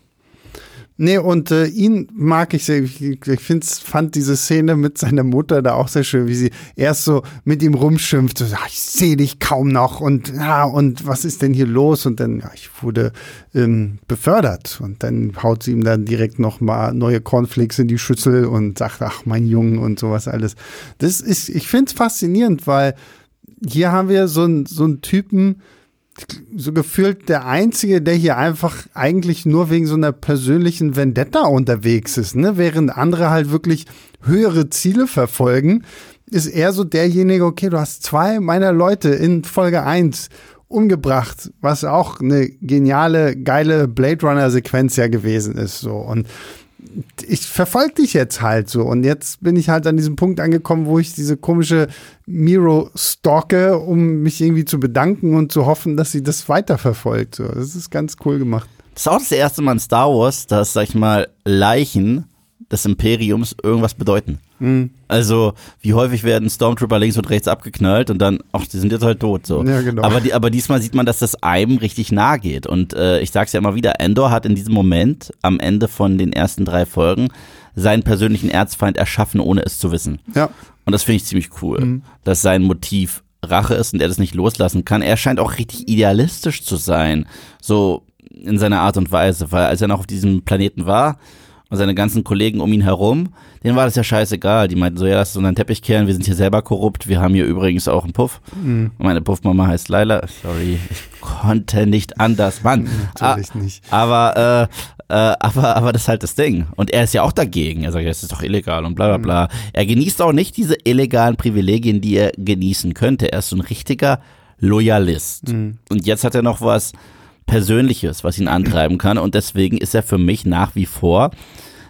B: Nee, und äh, ihn mag ich sehr. Ich, ich find's, fand diese Szene mit seiner Mutter da auch sehr schön, wie sie erst so mit ihm rumschimpft. So, ich sehe dich kaum noch und ja, und was ist denn hier los? Und dann, ja, ich wurde ähm, befördert. Und dann haut sie ihm dann direkt noch mal neue Cornflakes in die Schüssel und sagt, ach, mein Junge und sowas alles. Das ist, ich find's faszinierend, weil hier haben wir so, ein, so einen Typen, so gefühlt der Einzige, der hier einfach eigentlich nur wegen so einer persönlichen Vendetta unterwegs ist, ne? Während andere halt wirklich höhere Ziele verfolgen, ist er so derjenige, okay, du hast zwei meiner Leute in Folge 1 umgebracht, was auch eine geniale, geile Blade Runner Sequenz ja gewesen ist, so. Und ich verfolge dich jetzt halt so. Und jetzt bin ich halt an diesem Punkt angekommen, wo ich diese komische Miro stalke, um mich irgendwie zu bedanken und zu hoffen, dass sie das weiterverfolgt. So, das ist ganz cool gemacht.
A: Das ist auch das erste Mal in Star Wars, dass, sag ich mal, Leichen des Imperiums irgendwas bedeuten. Mhm. Also, wie häufig werden Stormtrooper links und rechts abgeknallt und dann, ach, die sind jetzt halt tot, so.
B: Ja, genau.
A: Aber, die, aber diesmal sieht man, dass das einem richtig nahe geht. Und äh, ich sag's ja immer wieder, Endor hat in diesem Moment, am Ende von den ersten drei Folgen, seinen persönlichen Erzfeind erschaffen, ohne es zu wissen.
B: Ja.
A: Und das finde ich ziemlich cool, mhm. dass sein Motiv Rache ist und er das nicht loslassen kann. Er scheint auch richtig idealistisch zu sein, so in seiner Art und Weise, weil als er noch auf diesem Planeten war, und seine ganzen Kollegen um ihn herum, denen war das ja scheißegal. Die meinten so, ja, lass uns einen Teppich kehren, wir sind hier selber korrupt, wir haben hier übrigens auch einen Puff. Mhm. Meine Puffmama heißt Laila. Sorry, ich konnte nicht anders, Mann.
B: Natürlich ah, nicht.
A: Aber, äh, äh, aber, aber das ist halt das Ding. Und er ist ja auch dagegen. Er sagt, es ist doch illegal und bla bla bla. Mhm. Er genießt auch nicht diese illegalen Privilegien, die er genießen könnte. Er ist so ein richtiger Loyalist. Mhm. Und jetzt hat er noch was, Persönliches, was ihn antreiben kann. Und deswegen ist er für mich nach wie vor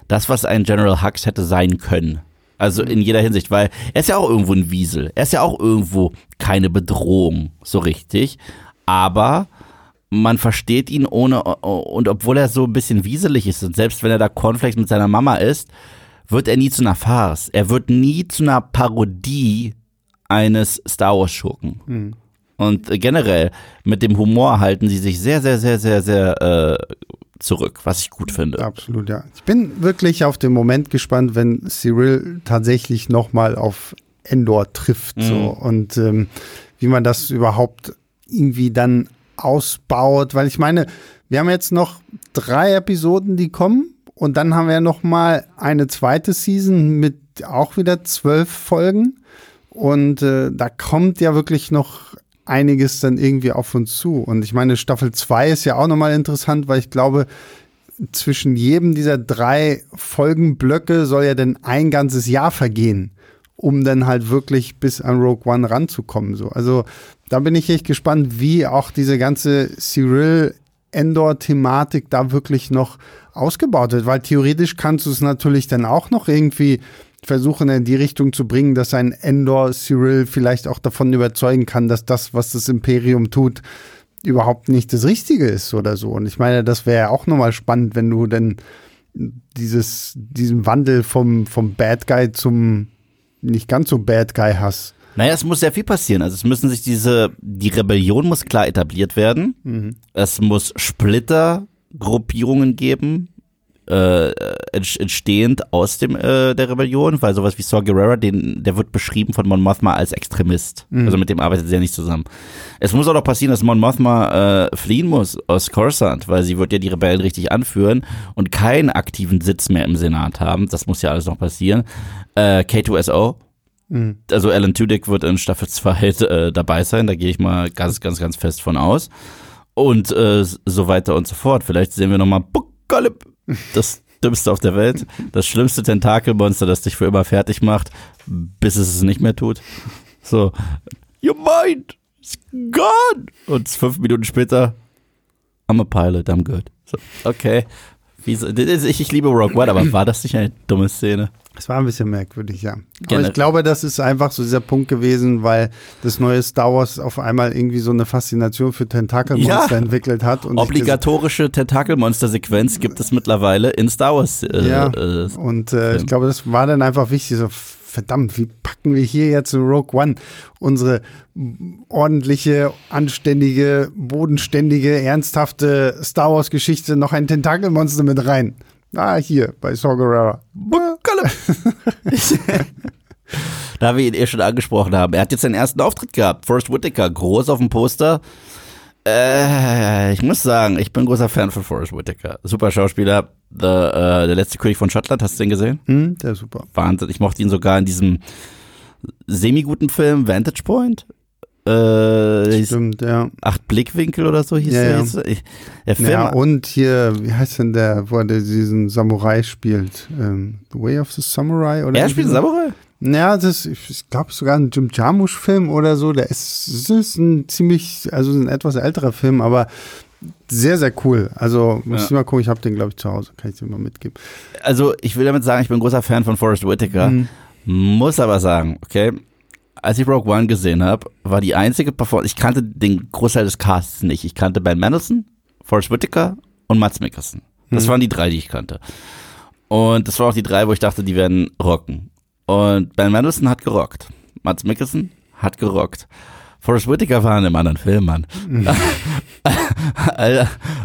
A: das, was ein General Hux hätte sein können. Also in jeder Hinsicht, weil er ist ja auch irgendwo ein Wiesel. Er ist ja auch irgendwo keine Bedrohung, so richtig. Aber man versteht ihn ohne, und obwohl er so ein bisschen wieselig ist, und selbst wenn er da Cornflakes mit seiner Mama isst, wird er nie zu einer Farce. Er wird nie zu einer Parodie eines Star Wars Schurken. Mhm. Und generell mit dem Humor halten sie sich sehr, sehr, sehr, sehr, sehr äh, zurück, was ich gut finde.
B: Absolut, ja. Ich bin wirklich auf den Moment gespannt, wenn Cyril tatsächlich nochmal auf Endor trifft. Mhm. So. Und ähm, wie man das überhaupt irgendwie dann ausbaut. Weil ich meine, wir haben jetzt noch drei Episoden, die kommen. Und dann haben wir noch mal eine zweite Season mit auch wieder zwölf Folgen. Und äh, da kommt ja wirklich noch einiges dann irgendwie auf uns zu. Und ich meine, Staffel 2 ist ja auch nochmal interessant, weil ich glaube, zwischen jedem dieser drei Folgenblöcke soll ja dann ein ganzes Jahr vergehen, um dann halt wirklich bis an Rogue One ranzukommen. So. Also da bin ich echt gespannt, wie auch diese ganze Cyril Endor-Thematik da wirklich noch ausgebaut wird, weil theoretisch kannst du es natürlich dann auch noch irgendwie versuchen in die Richtung zu bringen, dass ein Endor Cyril vielleicht auch davon überzeugen kann, dass das, was das Imperium tut, überhaupt nicht das Richtige ist oder so. Und ich meine, das wäre ja auch nochmal spannend, wenn du denn dieses, diesen Wandel vom, vom Bad Guy zum nicht ganz so Bad Guy hast.
A: Naja, es muss sehr viel passieren. Also es müssen sich diese, die Rebellion muss klar etabliert werden. Mhm. Es muss Splittergruppierungen geben, äh, entstehend aus dem äh, der Rebellion, weil sowas wie Saw Gerrera, den, der wird beschrieben von Mon Mothma als Extremist. Mhm. Also mit dem arbeitet sie ja nicht zusammen. Es muss auch noch passieren, dass Mon Mothma äh, fliehen muss aus Coruscant, weil sie wird ja die Rebellen richtig anführen und keinen aktiven Sitz mehr im Senat haben. Das muss ja alles noch passieren. Äh, K2SO, mhm. also Alan Tudyk wird in Staffel 2 äh, dabei sein, da gehe ich mal ganz, ganz, ganz fest von aus. Und äh, so weiter und so fort. Vielleicht sehen wir nochmal Bukalip das Dümmste auf der Welt, das schlimmste Tentakelmonster, das dich für immer fertig macht, bis es es nicht mehr tut. So, your mind is gone. Und fünf Minuten später, I'm a pilot, I'm good. So, okay. Ich, ich liebe Rogue One, aber war das nicht eine dumme Szene?
B: Es war ein bisschen merkwürdig, ja. Aber ich glaube, das ist einfach so dieser Punkt gewesen, weil das neue Star Wars auf einmal irgendwie so eine Faszination für Tentakelmonster ja. entwickelt hat.
A: Und Obligatorische Tentakelmonster-Sequenz gibt es mittlerweile in Star Wars.
B: Äh, ja. Äh, und äh, ich glaube, das war dann einfach wichtig. So, verdammt, wie packen wir hier jetzt in Rogue One unsere ordentliche, anständige, bodenständige, ernsthafte Star Wars-Geschichte noch ein Tentakelmonster mit rein? Ah, hier, bei Saw Gerrera.
A: da wir ihn eh schon angesprochen haben. Er hat jetzt seinen ersten Auftritt gehabt. Forrest Whitaker, groß auf dem Poster. Äh, ich muss sagen, ich bin großer Fan von Forrest Whitaker. Super Schauspieler. The, äh, der letzte König von Schottland, hast du den gesehen?
B: Hm, der ist super.
A: Wahnsinn. Ich mochte ihn sogar in diesem semi-guten Film Vantage Point. Äh,
B: Stimmt, ja.
A: Acht Blickwinkel oder so hieß
B: Ja,
A: der.
B: ja.
A: hieß der. Der Film,
B: Ja, und hier, wie heißt denn der, wo er diesen Samurai spielt? Ähm, the Way of the Samurai? Oder
A: er spielt
B: so?
A: Samurai?
B: Ja, das ist, ich glaube sogar ein Jim Jarmusch-Film oder so. Der ist, es ist ein ziemlich, also ein etwas älterer Film, aber sehr, sehr cool. Also muss
A: Ja.
B: ich mal gucken, ich habe den, glaube ich, zu Hause. Kann ich dir mal mitgeben.
A: Also, ich will damit sagen, ich bin ein großer Fan von Forrest Whitaker.
B: Mhm.
A: Muss aber sagen, okay, als ich Rogue One gesehen habe, war die einzige Performance, ich kannte den Großteil des Casts nicht. Ich kannte Ben Mendelsohn, Forrest Whitaker und Mats Mikkelsen. Das
B: Mhm.
A: waren die drei, die ich kannte. Und das waren auch die drei, wo ich dachte, die werden rocken. Und Ben Mendelsohn hat gerockt. Mats Mikkelsen hat gerockt. Forrest Whitaker war in einem anderen Film, Mann.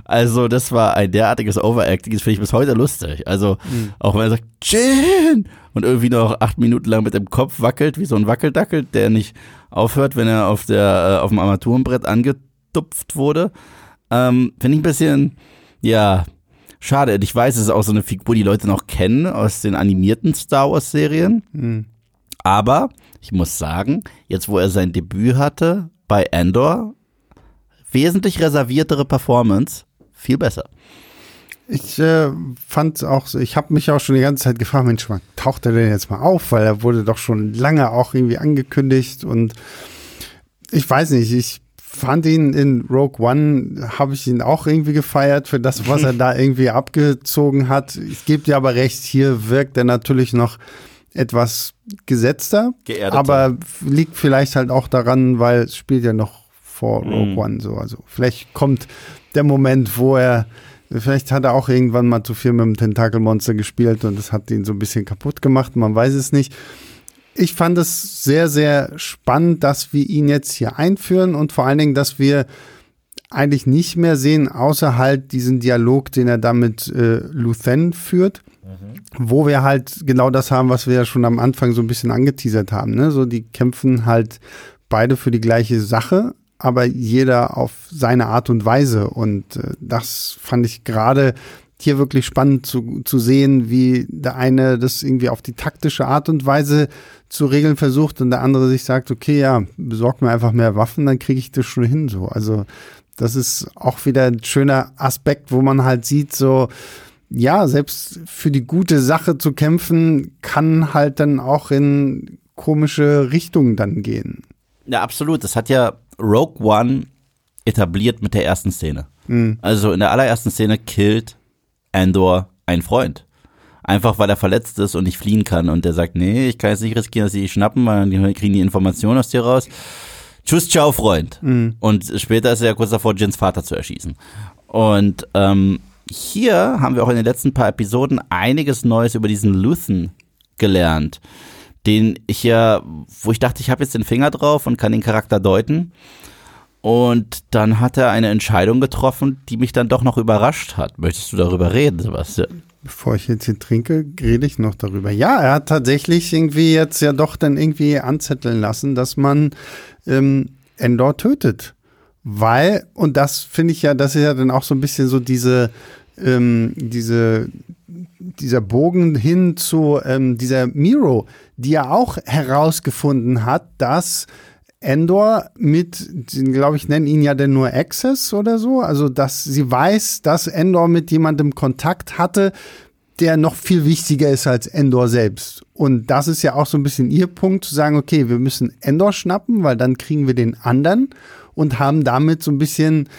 A: also, das war ein derartiges Overacting, das finde ich bis heute lustig. Also, auch wenn er sagt, Jin! Und irgendwie noch acht Minuten lang mit dem Kopf wackelt, wie so ein Wackeldackel, der nicht aufhört, wenn er auf der, äh, auf dem Armaturenbrett angetupft wurde. Ähm, finde ich ein bisschen, ja, schade. Ich weiß, es ist auch so eine Figur, die Leute noch kennen aus den animierten Star Wars Serien.
B: Mhm.
A: Aber ich muss sagen, jetzt wo er sein Debüt hatte bei Endor, wesentlich reserviertere Performance, viel besser.
B: Ich äh, fand auch ich habe mich auch schon die ganze Zeit gefragt, Mensch, wann taucht er denn jetzt mal auf? Weil er wurde doch schon lange auch irgendwie angekündigt und ich weiß nicht, ich fand ihn in Rogue One, habe ich ihn auch irgendwie gefeiert für das, was er da irgendwie abgezogen hat. Ich gebe dir aber recht, hier wirkt er natürlich noch etwas gesetzter,
A: Geerdeter.
B: aber liegt vielleicht halt auch daran, weil es spielt ja noch vor Rogue
A: Mhm.
B: One so. Also vielleicht kommt der Moment, wo er Vielleicht hat er auch irgendwann mal zu viel mit dem Tentakelmonster gespielt und das hat ihn so ein bisschen kaputt gemacht. Man weiß es nicht. Ich fand es sehr, sehr spannend, dass wir ihn jetzt hier einführen und vor allen Dingen, dass wir eigentlich nicht mehr sehen, außer halt diesen Dialog, den er da mit äh, Luthen führt, wo wir halt genau das haben, was wir ja schon am Anfang so ein bisschen angeteasert haben. Ne? So, die kämpfen halt beide für die gleiche Sache, aber jeder auf seine Art und Weise. Und äh, das fand ich gerade hier wirklich spannend zu, zu sehen, wie der eine das irgendwie auf die taktische Art und Weise zu regeln versucht und der andere sich sagt, okay, ja, besorg mir einfach mehr Waffen, dann kriege ich das schon hin. So, also das ist auch wieder ein schöner Aspekt, wo man halt sieht, so ja, selbst für die gute Sache zu kämpfen, kann halt dann auch in komische Richtungen dann gehen.
A: Ja, absolut. Das hat ja Rogue One etabliert mit der ersten Szene.
B: Mhm.
A: Also in der allerersten Szene killt Andor einen Freund. Einfach weil er verletzt ist und nicht fliehen kann. Und der sagt, nee, ich kann jetzt nicht riskieren, dass sie dich schnappen, weil dann kriegen die Informationen aus dir raus. Tschüss, ciao, Freund. Und später ist er ja kurz davor, Jins Vater zu erschießen. Und ähm, hier haben wir auch in den letzten paar Episoden einiges Neues über diesen Luthen gelernt, den ich ja, wo ich dachte, ich habe jetzt den Finger drauf und kann den Charakter deuten. Und dann hat er eine Entscheidung getroffen, die mich dann doch noch überrascht hat. Möchtest du darüber reden, Sebastian?
B: Bevor ich jetzt hier trinke, rede ich noch darüber. Ja, er hat tatsächlich irgendwie jetzt ja doch dann irgendwie anzetteln lassen, dass man ähm, Endor tötet. Weil, und das finde ich ja, das ist ja dann auch so ein bisschen so diese, ähm, diese, dieser Bogen hin zu ähm, dieser Miro, die ja auch herausgefunden hat, dass Endor mit, glaube ich, nennen ihn ja denn nur Access oder so, also dass sie weiß, dass Endor mit jemandem Kontakt hatte, der noch viel wichtiger ist als Endor selbst. Und das ist ja auch so ein bisschen ihr Punkt, zu sagen, okay, wir müssen Endor schnappen, weil dann kriegen wir den anderen und haben damit so ein bisschen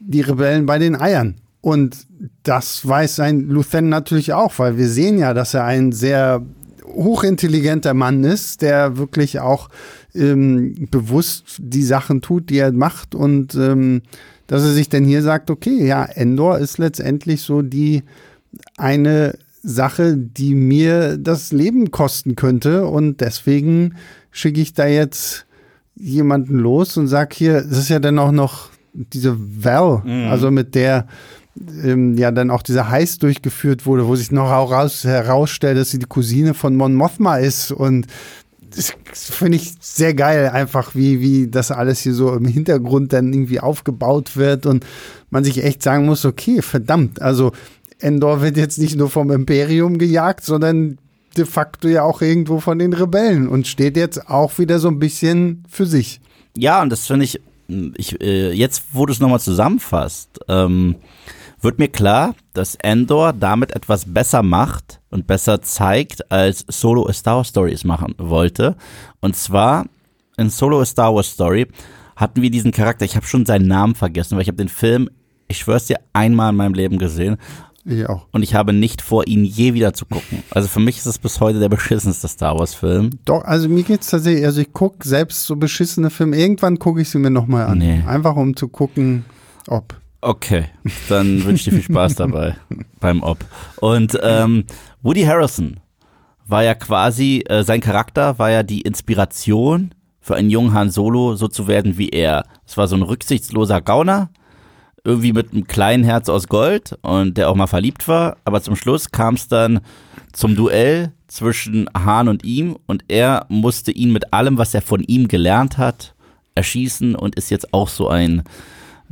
B: die Rebellen bei den Eiern. Und das weiß ein Luthen natürlich auch, weil wir sehen ja, dass er ein sehr hochintelligenter Mann ist, der wirklich auch ähm, bewusst die Sachen tut, die er macht und ähm, dass er sich denn hier sagt, okay, ja, Endor ist letztendlich so die eine Sache, die mir das Leben kosten könnte und deswegen schicke ich da jetzt jemanden los und sag hier, das ist ja dann auch noch diese Val, also mit der ähm, ja dann auch dieser Heiß durchgeführt wurde, wo sich noch heraus, herausstellt, dass sie die Cousine von Mon Mothma ist und das finde ich sehr geil, einfach wie, wie das alles hier so im Hintergrund dann irgendwie aufgebaut wird und man sich echt sagen muss, okay, verdammt, also Endor wird jetzt nicht nur vom Imperium gejagt, sondern de facto ja auch irgendwo von den Rebellen und steht jetzt auch wieder so ein bisschen für sich.
A: Ja, und das finde ich, ich äh, jetzt, wo du es nochmal zusammenfasst, ähm, wird mir klar, dass Endor damit etwas besser macht und besser zeigt, als Solo A Star Wars Story es machen wollte. Und zwar in Solo A Star Wars Story hatten wir diesen Charakter, ich habe schon seinen Namen vergessen, weil ich habe den Film, ich schwör's dir, einmal in meinem Leben gesehen.
B: Ich auch.
A: Und ich habe nicht vor, ihn je wieder zu gucken. Also für mich ist es bis heute der beschissenste Star Wars-Film.
B: Doch, also mir geht's tatsächlich, also ich gucke selbst so beschissene Filme, irgendwann gucke ich sie mir nochmal an.
A: Nee.
B: Einfach um zu gucken, ob.
A: Okay, dann wünsche ich dir viel Spaß dabei beim Ob. Und ähm, Woody Harrison war ja quasi, äh, sein Charakter war ja die Inspiration für einen jungen Han Solo, so zu werden wie er. Es war so ein rücksichtsloser Gauner, irgendwie mit einem kleinen Herz aus Gold und der auch mal verliebt war. Aber zum Schluss kam es dann zum Duell zwischen Han und ihm und er musste ihn mit allem, was er von ihm gelernt hat, erschießen und ist jetzt auch so ein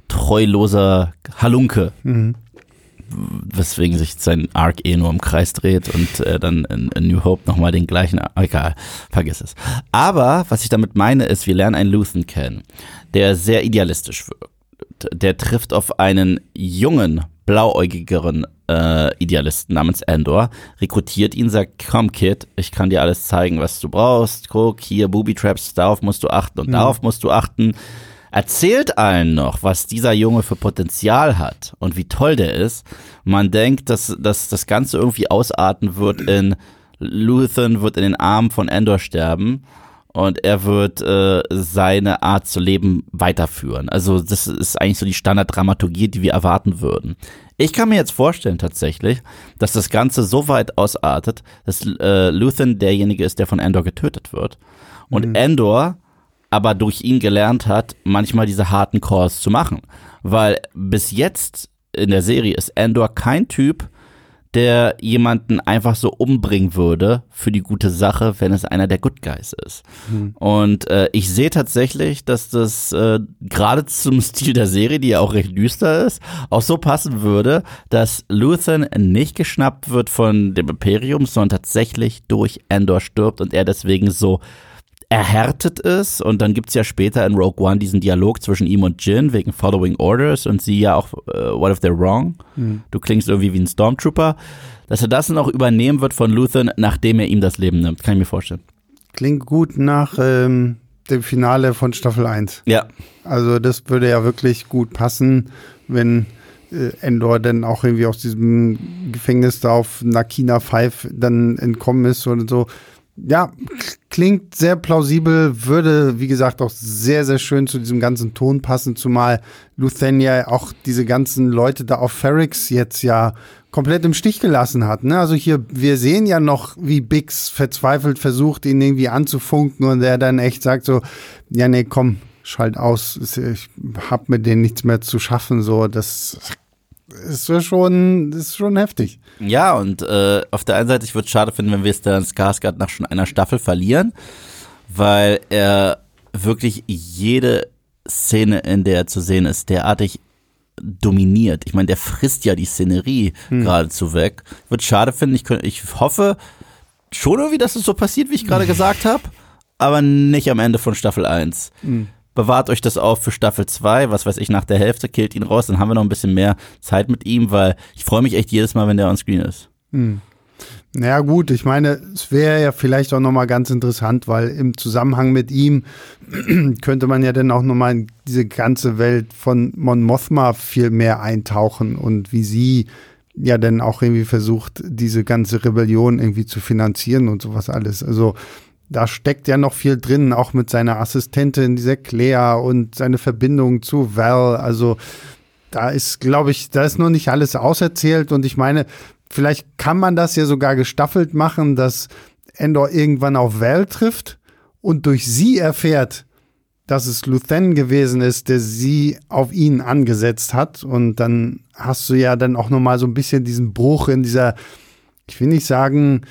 A: treuloser Halunke. Weswegen sich sein Arc eh nur im Kreis dreht und äh, dann in, in New Hope nochmal den gleichen, egal, vergiss es. Aber was ich damit meine ist, wir lernen einen Luthen kennen, der sehr idealistisch wirkt. Der trifft auf einen jungen, blauäugigeren äh, Idealisten namens Endor, rekrutiert ihn, sagt, komm Kid, ich kann dir alles zeigen, was du brauchst. Guck, hier Booby Traps, darauf musst du achten und darauf musst du achten erzählt allen noch, was dieser Junge für Potenzial hat und wie toll der ist. Man denkt, dass, dass das Ganze irgendwie ausarten wird in Luthen wird in den Armen von Endor sterben und er wird äh, seine Art zu leben weiterführen. Also das ist eigentlich so die Standarddramaturgie, die wir erwarten würden. Ich kann mir jetzt vorstellen tatsächlich, dass das Ganze so weit ausartet, dass äh, Luthen derjenige ist, der von Endor getötet wird. Und Endor aber durch ihn gelernt hat, manchmal diese harten Calls zu machen. Weil bis jetzt in der Serie ist Endor kein Typ, der jemanden einfach so umbringen würde für die gute Sache, wenn es einer der Good Guys ist. Und äh, ich sehe tatsächlich, dass das äh, gerade zum Stil der Serie, die ja auch recht düster ist, auch so passen würde, dass Luthen nicht geschnappt wird von dem Imperium, sondern tatsächlich durch Endor stirbt und er deswegen so erhärtet ist. Und dann gibt's ja später in Rogue One diesen Dialog zwischen ihm und Jin wegen Following Orders und sie ja auch, äh, what if they're wrong? Du klingst irgendwie wie ein Stormtrooper. Dass er das noch übernehmen wird von Luthen, nachdem er ihm das Leben nimmt. Kann ich mir vorstellen.
B: Klingt gut nach ähm, dem Finale von Staffel 1.
A: Ja.
B: Also das würde ja wirklich gut passen, wenn äh, Endor dann auch irgendwie aus diesem Gefängnis da auf Nakina 5 dann entkommen ist oder so. Ja, klingt sehr plausibel, würde, wie gesagt, auch sehr, sehr schön zu diesem ganzen Ton passen, zumal Luthania auch diese ganzen Leute da auf Ferrix jetzt ja komplett im Stich gelassen hat. Ne? Also hier, wir sehen ja noch, wie Bix verzweifelt versucht, ihn irgendwie anzufunken und er dann echt sagt so, ja, nee, komm, schalt aus, ich hab mit denen nichts mehr zu schaffen, so, das ist schon, ist schon heftig.
A: Ja, und äh, auf der einen Seite, ich würde es schade finden, wenn wir es dann Skarsgård nach schon einer Staffel verlieren, weil er wirklich jede Szene, in der er zu sehen ist, derartig dominiert. Ich meine, der frisst ja die Szenerie geradezu weg. Ich würde schade finden, ich, könnte, ich hoffe schon irgendwie, dass es so passiert, wie ich gerade gesagt habe, aber nicht am Ende von Staffel 1. Bewahrt euch das auf für Staffel 2, was weiß ich, nach der Hälfte killt ihn raus, dann haben wir noch ein bisschen mehr Zeit mit ihm, weil ich freue mich echt jedes Mal, wenn der on screen ist.
B: Naja gut, ich meine, es wäre ja vielleicht auch nochmal ganz interessant, weil im Zusammenhang mit ihm könnte man ja dann auch nochmal in diese ganze Welt von Mon Mothma viel mehr eintauchen und wie sie ja dann auch irgendwie versucht, diese ganze Rebellion irgendwie zu finanzieren und sowas alles. Also da steckt ja noch viel drin, auch mit seiner Assistentin, dieser Claire und seine Verbindung zu Val. Also da ist, glaube ich, da ist noch nicht alles auserzählt und ich meine, vielleicht kann man das ja sogar gestaffelt machen, dass Endor irgendwann auf Val trifft und durch sie erfährt, dass es Luthen gewesen ist, der sie auf ihn angesetzt hat und dann hast du ja dann auch noch mal so ein bisschen diesen Bruch in dieser, ich will nicht sagen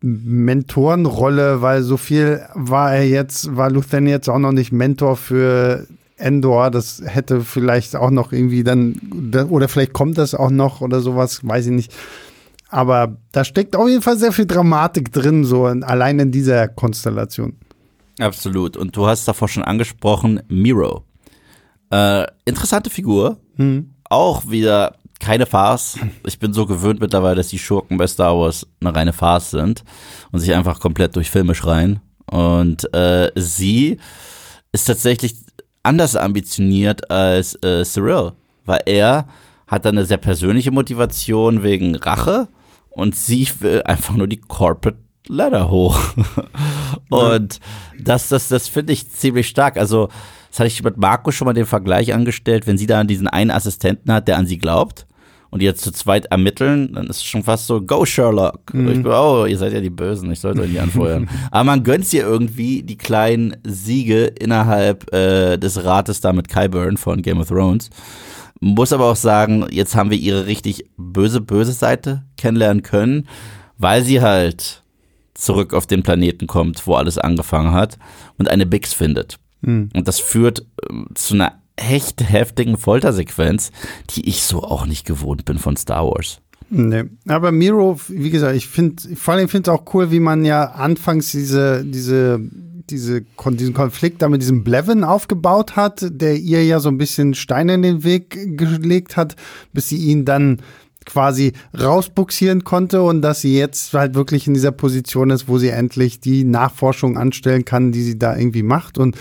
B: Mentorenrolle, weil so viel war er jetzt, war Luthen jetzt auch noch nicht Mentor für Endor. Das hätte vielleicht auch noch irgendwie dann, oder vielleicht kommt das auch noch oder sowas, weiß ich nicht. Aber da steckt auf jeden Fall sehr viel Dramatik drin, so in, allein in dieser Konstellation.
A: Absolut. Und du hast davor schon angesprochen, Miro. Äh, interessante Figur.
B: Hm.
A: Auch wieder keine Farce. Ich bin so gewöhnt mittlerweile, dass die Schurken bei Star Wars eine reine Farce sind und sich einfach komplett durch Filme schreien. Und äh, sie ist tatsächlich anders ambitioniert als äh, Cyril, weil er hat dann eine sehr persönliche Motivation wegen Rache und sie will einfach nur die Corporate Ladder hoch. und das, das, das finde ich ziemlich stark. Also, das hatte ich mit Marco schon mal den Vergleich angestellt, wenn sie da diesen einen Assistenten hat, der an sie glaubt und die jetzt zu zweit ermitteln, dann ist es schon fast so, go Sherlock. Mhm. Ich bin, oh, ihr seid ja die Bösen, ich sollte euch nicht anfeuern. Aber man gönnt ihr irgendwie die kleinen Siege innerhalb äh, des Rates da mit Kyburn von Game of Thrones. Muss aber auch sagen, jetzt haben wir ihre richtig böse, böse Seite kennenlernen können, weil sie halt zurück auf den Planeten kommt, wo alles angefangen hat und eine Bix findet. Mhm. Und das führt äh, zu einer echt heftigen Foltersequenz, die ich so auch nicht gewohnt bin von Star Wars.
B: Nee, aber Miro, wie gesagt, ich finde, vor allem finde es auch cool, wie man ja anfangs diese, diese, diese, diesen Konflikt da mit diesem Blevin aufgebaut hat, der ihr ja so ein bisschen Steine in den Weg gelegt hat, bis sie ihn dann quasi rausbuxieren konnte und dass sie jetzt halt wirklich in dieser Position ist, wo sie endlich die Nachforschung anstellen kann, die sie da irgendwie macht und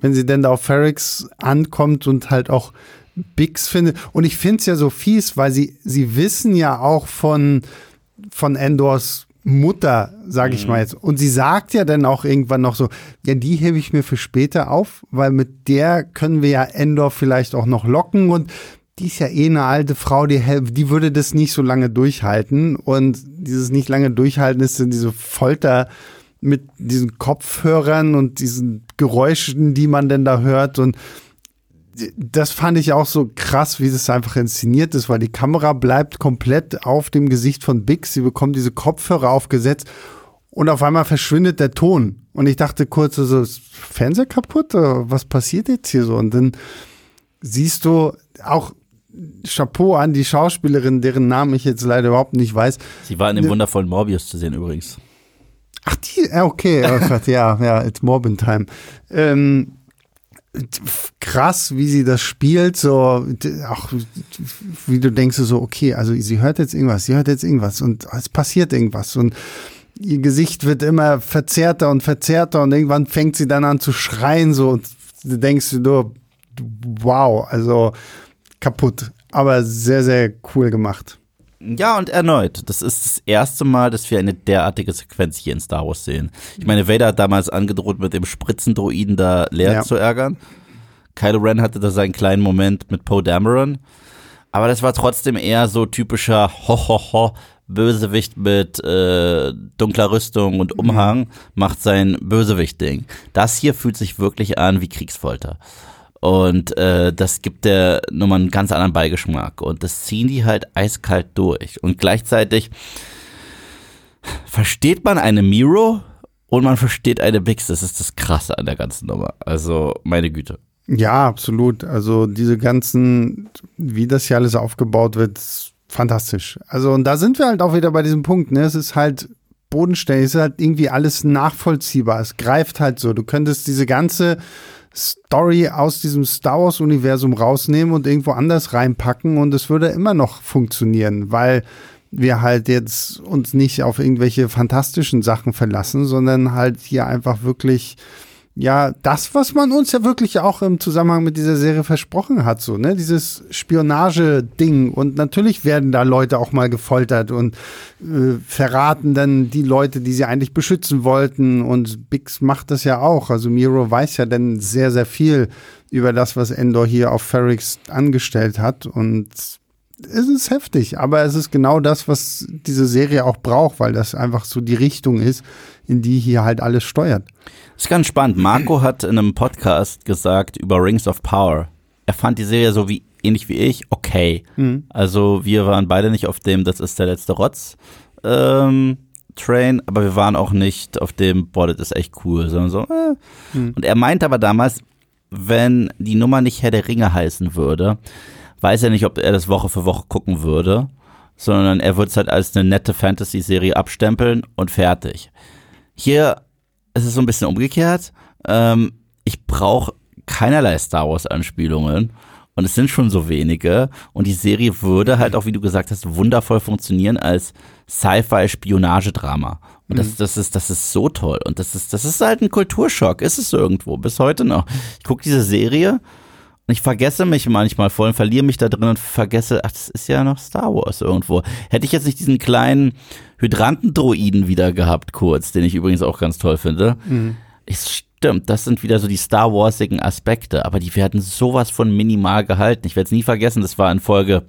B: wenn sie denn da auf Ferrix ankommt und halt auch Bix findet. Und ich finde es ja so fies, weil sie, sie wissen ja auch von, von Endors Mutter, sage ich mhm. mal jetzt. Und sie sagt ja dann auch irgendwann noch so, ja, die hebe ich mir für später auf, weil mit der können wir ja Endor vielleicht auch noch locken und die ist ja eh eine alte Frau, die, die würde das nicht so lange durchhalten. Und dieses nicht lange durchhalten ist dann diese Folter, mit diesen Kopfhörern und diesen Geräuschen, die man denn da hört. Und das fand ich auch so krass, wie das einfach inszeniert ist, weil die Kamera bleibt komplett auf dem Gesicht von Bix. Sie bekommt diese Kopfhörer aufgesetzt und auf einmal verschwindet der Ton. Und ich dachte kurz, so, ist Fernseher kaputt? Oder was passiert jetzt hier so? Und dann siehst du auch Chapeau an die Schauspielerin, deren Namen ich jetzt leider überhaupt nicht weiß.
A: Sie war in dem ne wundervollen Morbius zu sehen übrigens.
B: Ach, die, okay, oh ja, ja, it's Morbin Time. Ähm, krass, wie sie das spielt, so, auch wie du denkst, so, okay, also sie hört jetzt irgendwas, sie hört jetzt irgendwas und es passiert irgendwas und ihr Gesicht wird immer verzerrter und verzerrter und irgendwann fängt sie dann an zu schreien, so, und du denkst du, wow, also kaputt, aber sehr, sehr cool gemacht.
A: Ja, und erneut. Das ist das erste Mal, dass wir eine derartige Sequenz hier in Star Wars sehen. Ich meine, Vader hat damals angedroht, mit dem Spritzendroiden da leer ja. zu ärgern. Kylo Ren hatte da seinen kleinen Moment mit Poe Dameron. Aber das war trotzdem eher so typischer Ho-Ho-Ho. Bösewicht mit äh, dunkler Rüstung und Umhang macht sein Bösewicht-Ding. Das hier fühlt sich wirklich an wie Kriegsfolter. Und äh, das gibt der Nummer einen ganz anderen Beigeschmack. Und das ziehen die halt eiskalt durch. Und gleichzeitig versteht man eine Miro und man versteht eine Bix. Das ist das Krasse an der ganzen Nummer. Also, meine Güte.
B: Ja, absolut. Also diese ganzen, wie das hier alles aufgebaut wird, ist fantastisch. Also und da sind wir halt auch wieder bei diesem Punkt. Ne? Es ist halt bodenständig, es ist halt irgendwie alles nachvollziehbar. Es greift halt so. Du könntest diese ganze Story aus diesem Star Wars-Universum rausnehmen und irgendwo anders reinpacken und es würde immer noch funktionieren, weil wir halt jetzt uns nicht auf irgendwelche fantastischen Sachen verlassen, sondern halt hier einfach wirklich ja, das, was man uns ja wirklich auch im Zusammenhang mit dieser Serie versprochen hat, so, ne, dieses Spionage-Ding. Und natürlich werden da Leute auch mal gefoltert und äh, verraten dann die Leute, die sie eigentlich beschützen wollten. Und Bix macht das ja auch. Also Miro weiß ja dann sehr, sehr viel über das, was Endor hier auf Ferrix angestellt hat. Und es ist heftig, aber es ist genau das, was diese Serie auch braucht, weil das einfach so die Richtung ist, in die hier halt alles steuert.
A: Ist ganz spannend. Marco hat in einem Podcast gesagt über Rings of Power. Er fand die Serie so wie ähnlich wie ich okay. Mhm. Also wir waren beide nicht auf dem, das ist der letzte Rotz. Ähm, Train, aber wir waren auch nicht auf dem, boah, das ist echt cool, sondern so. Äh. Mhm. Und er meinte aber damals, wenn die Nummer nicht Herr der Ringe heißen würde, weiß er nicht, ob er das Woche für Woche gucken würde, sondern er würde es halt als eine nette Fantasy-Serie abstempeln und fertig. Hier es ist so ein bisschen umgekehrt. Ähm, ich brauche keinerlei Star Wars-Anspielungen. Und es sind schon so wenige. Und die Serie würde halt auch, wie du gesagt hast, wundervoll funktionieren als Sci-Fi-Spionagedrama. Und das, das, ist, das ist so toll. Und das ist, das ist halt ein Kulturschock. Ist es irgendwo. Bis heute noch. Ich gucke diese Serie ich vergesse mich manchmal voll und verliere mich da drin und vergesse, ach, das ist ja noch Star Wars irgendwo. Hätte ich jetzt nicht diesen kleinen Hydrantendroiden wieder gehabt, kurz, den ich übrigens auch ganz toll finde. Mhm. Es stimmt, das sind wieder so die Star Warsigen Aspekte, aber die werden sowas von minimal gehalten. Ich werde es nie vergessen, das war in Folge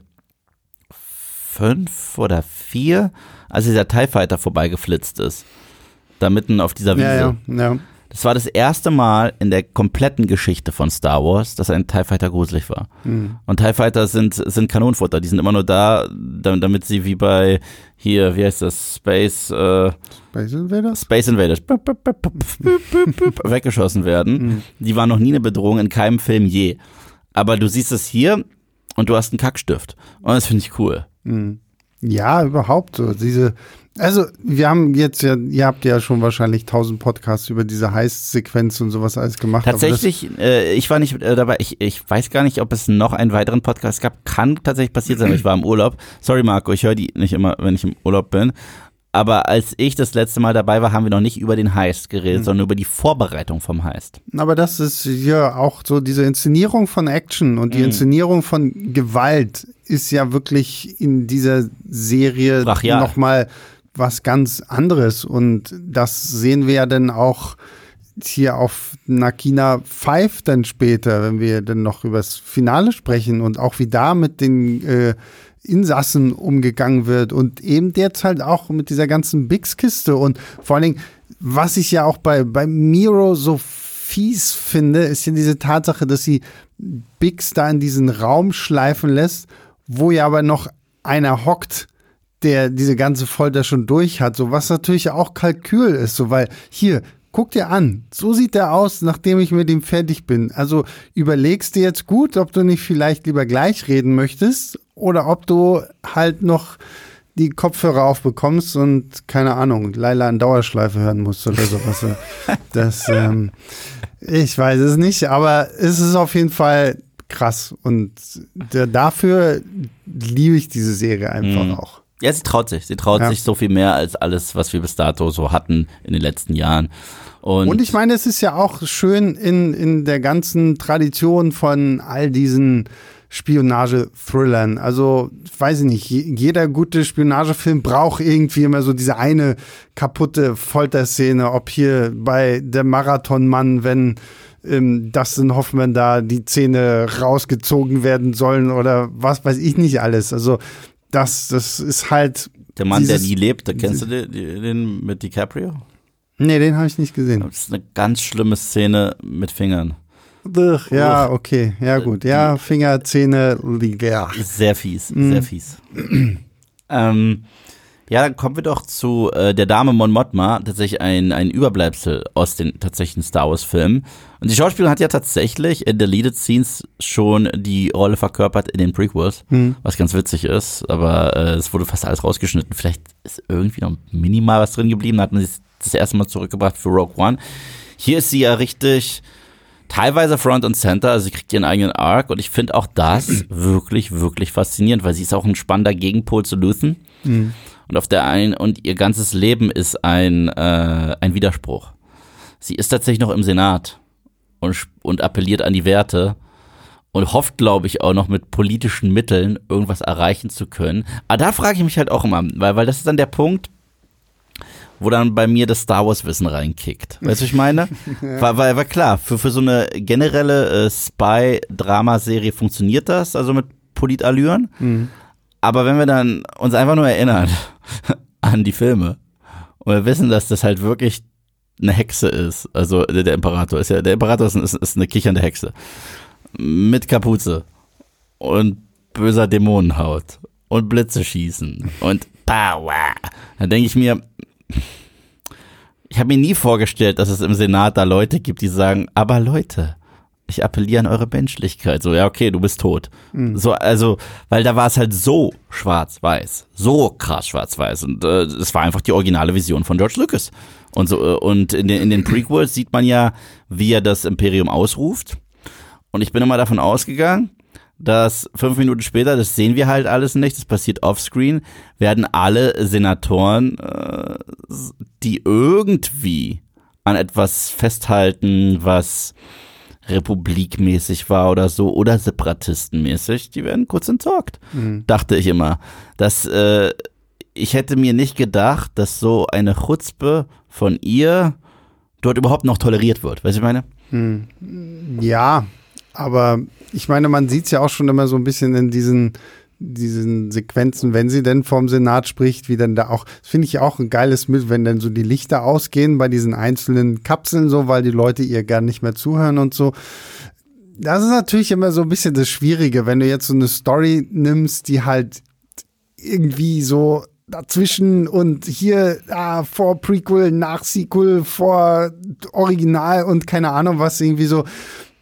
A: fünf oder vier, als dieser TIE Fighter vorbeigeflitzt ist. Da mitten auf dieser Wiese.
B: Ja, ja, ja.
A: Das war das erste Mal in der kompletten Geschichte von Star Wars, dass ein TIE Fighter gruselig war. Mhm. Und TIE Fighter sind, sind Kanonenfutter. Die sind immer nur da, damit sie wie bei hier, wie heißt das, Space, äh,
B: Space Invaders?
A: Space Invaders weggeschossen werden. Mhm. Die waren noch nie eine Bedrohung in keinem Film je. Aber du siehst es hier und du hast einen Kackstift. Und das finde ich cool.
B: Mhm. Ja, überhaupt so. Diese, also, wir haben jetzt ja, ihr habt ja schon wahrscheinlich tausend Podcasts über diese Heist-Sequenz und sowas alles gemacht.
A: Tatsächlich, äh, ich war nicht äh, dabei. Ich, ich weiß gar nicht, ob es noch einen weiteren Podcast gab. Kann tatsächlich passiert sein, ich war im Urlaub. Sorry, Marco, ich höre die nicht immer, wenn ich im Urlaub bin. Aber als ich das letzte Mal dabei war, haben wir noch nicht über den Heist geredet, mhm. sondern über die Vorbereitung vom Heist.
B: Aber das ist ja auch so diese Inszenierung von Action und die mhm. Inszenierung von Gewalt ist ja wirklich in dieser Serie nochmal was ganz anderes. Und das sehen wir ja dann auch hier auf Nakina 5 dann später, wenn wir dann noch über das Finale sprechen und auch wie da mit den äh, Insassen umgegangen wird und eben jetzt halt auch mit dieser ganzen Bix-Kiste und vor allen Dingen, was ich ja auch bei, bei Miro so fies finde, ist ja diese Tatsache, dass sie Bix da in diesen Raum schleifen lässt, wo ja aber noch einer hockt, der diese ganze Folter schon durch hat, so was natürlich auch Kalkül ist, so weil hier guck dir an, so sieht er aus, nachdem ich mit ihm fertig bin. Also überlegst dir jetzt gut, ob du nicht vielleicht lieber gleich reden möchtest oder ob du halt noch die Kopfhörer aufbekommst und keine Ahnung, Leila in Dauerschleife hören musst oder sowas. das, ähm, ich weiß es nicht, aber es ist auf jeden Fall krass und dafür liebe ich diese Serie einfach mhm. auch.
A: Ja, sie traut sich. Sie traut ja. sich so viel mehr als alles, was wir bis dato so hatten in den letzten Jahren. Und,
B: und ich meine, es ist ja auch schön in, in der ganzen Tradition von all diesen Spionage-Thrillern. Also, weiß ich nicht, jeder gute Spionagefilm braucht irgendwie immer so diese eine kaputte Folterszene, ob hier bei der Marathonmann, wenn ähm, Dustin Hoffman da die Zähne rausgezogen werden sollen oder was weiß ich nicht alles. Also das, das ist halt.
A: Der Mann, dieses, der nie lebt, da kennst du den, den mit DiCaprio?
B: Nee, den habe ich nicht gesehen.
A: Das ist eine ganz schlimme Szene mit Fingern.
B: Ugh, ja, okay. Ja, gut. Ja, Finger, Zähne, ja.
A: Sehr fies, mm. sehr fies. ähm, ja, dann kommen wir doch zu äh, der Dame Mon Mothma, tatsächlich ein, ein Überbleibsel aus den tatsächlichen Star Wars Filmen. Und die Schauspielerin hat ja tatsächlich in Deleted Scenes schon die Rolle verkörpert in den Prequels, mhm. was ganz witzig ist, aber äh, es wurde fast alles rausgeschnitten. Vielleicht ist irgendwie noch minimal was drin geblieben, hat man sie das erste Mal zurückgebracht für Rogue One. Hier ist sie ja richtig teilweise Front und Center, also sie kriegt ihren eigenen Arc und ich finde auch das wirklich, wirklich faszinierend, weil sie ist auch ein spannender Gegenpol zu Luthen. Mhm. Und auf der einen, und ihr ganzes Leben ist ein, äh, ein Widerspruch. Sie ist tatsächlich noch im Senat und, und appelliert an die Werte und hofft, glaube ich, auch noch mit politischen Mitteln irgendwas erreichen zu können. Aber da frage ich mich halt auch immer, weil, weil das ist dann der Punkt, wo dann bei mir das Star Wars Wissen reinkickt. Weißt du, ich meine? weil, weil, weil klar, für, für so eine generelle äh, Spy-Drama-Serie funktioniert das, also mit Politallüren. Mhm. Aber wenn wir dann uns einfach nur erinnern an die Filme und wir wissen, dass das halt wirklich eine Hexe ist, also der, der Imperator ist ja, der Imperator ist, ist, ist eine kichernde Hexe mit Kapuze und böser Dämonenhaut und Blitze schießen und Power. Dann denke ich mir, ich habe mir nie vorgestellt, dass es im Senat da Leute gibt, die sagen, aber Leute, ich appelliere an eure Menschlichkeit. So, ja, okay, du bist tot. Mhm. So, also, weil da war es halt so schwarz-weiß, so krass schwarz-weiß. Und äh, es war einfach die originale Vision von George Lucas. Und so, äh, und in den, in den Prequels sieht man ja, wie er das Imperium ausruft. Und ich bin immer davon ausgegangen, dass fünf Minuten später, das sehen wir halt alles nicht, das passiert offscreen, werden alle Senatoren, äh, die irgendwie an etwas festhalten, was republikmäßig war oder so oder separatistenmäßig, die werden kurz entsorgt. Mhm. Dachte ich immer. Dass äh, ich hätte mir nicht gedacht, dass so eine Chutzpe von ihr dort überhaupt noch toleriert wird. Weißt du, ich meine?
B: Mhm. Ja, aber ich meine, man sieht es ja auch schon immer so ein bisschen in diesen diesen Sequenzen, wenn sie denn vom Senat spricht, wie dann da auch, das finde ich auch ein geiles mit, wenn dann so die Lichter ausgehen bei diesen einzelnen Kapseln so, weil die Leute ihr gar nicht mehr zuhören und so. Das ist natürlich immer so ein bisschen das Schwierige, wenn du jetzt so eine Story nimmst, die halt irgendwie so dazwischen und hier ah, vor Prequel, nach Sequel, vor Original und keine Ahnung was irgendwie so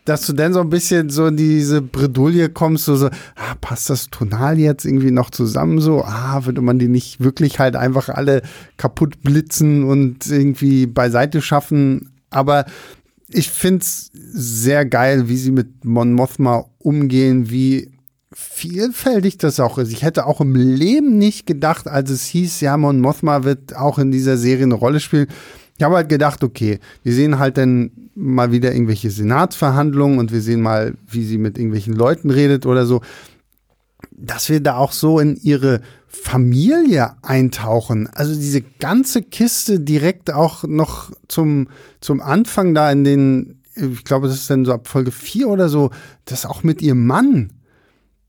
B: dass du dann so ein bisschen so in diese Bredouille kommst, so, so ah, passt das tonal jetzt irgendwie noch zusammen so? Ah, würde man die nicht wirklich halt einfach alle kaputt blitzen und irgendwie beiseite schaffen? Aber ich finde es sehr geil, wie sie mit Mon Mothma umgehen, wie vielfältig das auch ist. Ich hätte auch im Leben nicht gedacht, als es hieß, ja, Mon Mothma wird auch in dieser Serie eine Rolle spielen, ich habe halt gedacht, okay, wir sehen halt dann mal wieder irgendwelche Senatsverhandlungen und wir sehen mal, wie sie mit irgendwelchen Leuten redet oder so, dass wir da auch so in ihre Familie eintauchen. Also diese ganze Kiste direkt auch noch zum, zum Anfang da in den, ich glaube, das ist dann so ab Folge 4 oder so, das auch mit ihrem Mann,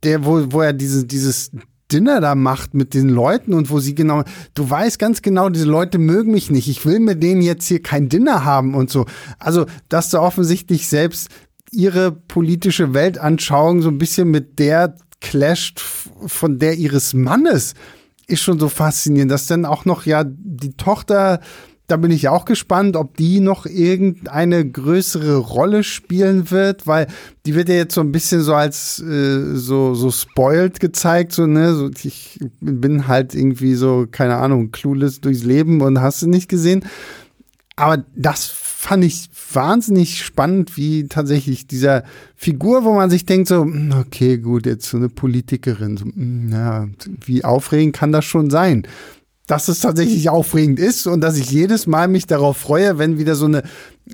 B: der, wo, wo er diese, dieses Dinner da macht mit den Leuten und wo sie genau, du weißt ganz genau, diese Leute mögen mich nicht. Ich will mit denen jetzt hier kein Dinner haben und so. Also, dass du offensichtlich selbst ihre politische Weltanschauung so ein bisschen mit der clasht von der ihres Mannes, ist schon so faszinierend, dass dann auch noch ja die Tochter da bin ich auch gespannt, ob die noch irgendeine größere Rolle spielen wird, weil die wird ja jetzt so ein bisschen so als äh, so so spoiled gezeigt, so ne, so ich bin halt irgendwie so keine Ahnung clueless durchs Leben und hast du nicht gesehen. Aber das fand ich wahnsinnig spannend, wie tatsächlich dieser Figur, wo man sich denkt so, hm, okay, gut, jetzt so eine Politikerin, so, hm, ja, wie aufregend kann das schon sein? Dass es tatsächlich aufregend ist und dass ich jedes Mal mich darauf freue, wenn wieder so eine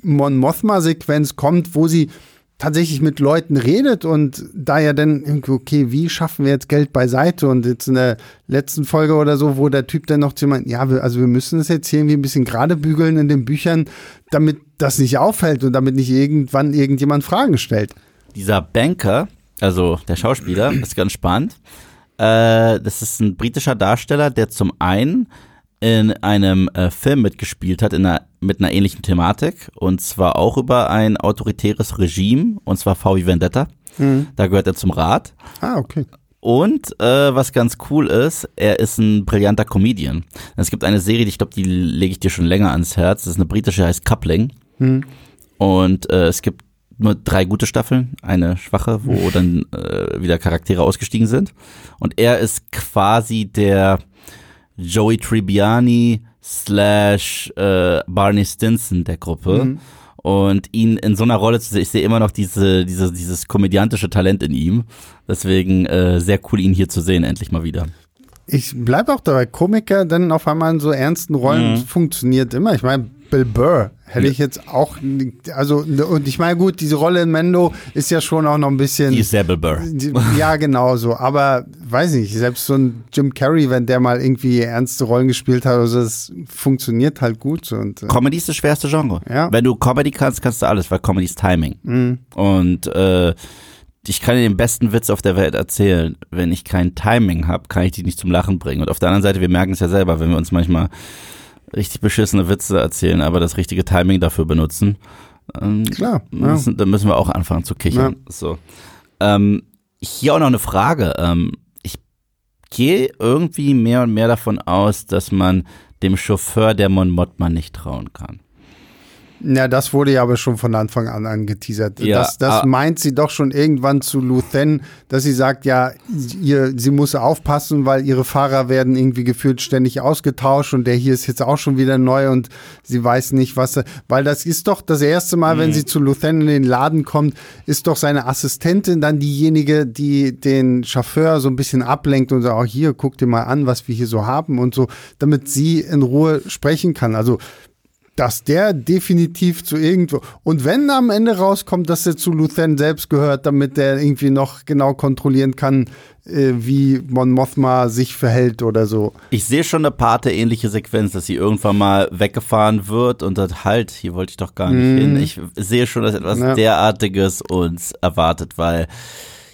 B: Mon Mothma-Sequenz kommt, wo sie tatsächlich mit Leuten redet und da ja dann irgendwie, okay, wie schaffen wir jetzt Geld beiseite? Und jetzt in der letzten Folge oder so, wo der Typ dann noch zu jemandem, ja, also wir müssen das jetzt hier irgendwie ein bisschen gerade bügeln in den Büchern, damit das nicht auffällt und damit nicht irgendwann irgendjemand Fragen stellt.
A: Dieser Banker, also der Schauspieler, ist ganz spannend. Äh, das ist ein britischer Darsteller, der zum einen in einem äh, Film mitgespielt hat in einer, mit einer ähnlichen Thematik und zwar auch über ein autoritäres Regime und zwar VW Vendetta. Mhm. Da gehört er zum Rat.
B: Ah, okay.
A: Und äh, was ganz cool ist, er ist ein brillanter Comedian. Es gibt eine Serie, die ich glaube, die lege ich dir schon länger ans Herz. Das ist eine britische, heißt Coupling. Mhm. Und äh, es gibt nur drei gute Staffeln, eine schwache, wo dann äh, wieder Charaktere ausgestiegen sind. Und er ist quasi der Joey Tribbiani slash äh, Barney Stinson der Gruppe. Mhm. Und ihn in so einer Rolle zu sehen, ich sehe immer noch diese, diese, dieses komödiantische Talent in ihm. Deswegen äh, sehr cool, ihn hier zu sehen, endlich mal wieder.
B: Ich bleibe auch dabei, Komiker dann auf einmal in so ernsten Rollen mhm. funktioniert immer. Ich meine, Bill Burr hätte ich jetzt auch, also, und ich meine, gut, diese Rolle in Mendo ist ja schon auch noch ein bisschen.
A: Die ist sehr Bill Burr.
B: Ja, genau so. Aber, weiß nicht, selbst so ein Jim Carrey, wenn der mal irgendwie ernste Rollen gespielt hat, also das funktioniert halt gut. Und,
A: äh, Comedy ist das schwerste Genre. Ja. Wenn du Comedy kannst, kannst du alles, weil Comedy ist Timing. Mhm. Und, äh, ich kann dir den besten Witz auf der Welt erzählen. Wenn ich kein Timing habe, kann ich dich nicht zum Lachen bringen. Und auf der anderen Seite, wir merken es ja selber, wenn wir uns manchmal richtig beschissene Witze erzählen, aber das richtige Timing dafür benutzen, ähm, Klar, müssen, ja. dann müssen wir auch anfangen zu kichern. Ja. So. Ähm, hier auch noch eine Frage. Ähm, ich gehe irgendwie mehr und mehr davon aus, dass man dem Chauffeur der Mon Mothma nicht trauen kann.
B: Ja, das wurde ja aber schon von Anfang an angeteasert.
A: Ja,
B: das das
A: ah.
B: meint sie doch schon irgendwann zu Luthen, dass sie sagt, ja, ihr, sie muss aufpassen, weil ihre Fahrer werden irgendwie gefühlt ständig ausgetauscht und der hier ist jetzt auch schon wieder neu und sie weiß nicht, was er, weil das ist doch das erste Mal,
A: Mhm.
B: wenn sie zu Luthen in den Laden kommt, ist doch seine Assistentin dann diejenige, die den Chauffeur so ein bisschen ablenkt und sagt, auch hier, guck dir mal an, was wir hier so haben und so, damit sie in Ruhe sprechen kann. Also dass der definitiv zu irgendwo. Und wenn am Ende rauskommt, dass er zu Luthen selbst gehört, damit der irgendwie noch genau kontrollieren kann, äh, wie Mon Mothma sich verhält oder so.
A: Ich sehe schon eine Pate-ähnliche Sequenz, dass sie irgendwann mal weggefahren wird und sagt, halt, hier wollte ich doch gar nicht hin. Ich sehe schon, dass etwas
B: Ja.
A: derartiges uns erwartet, weil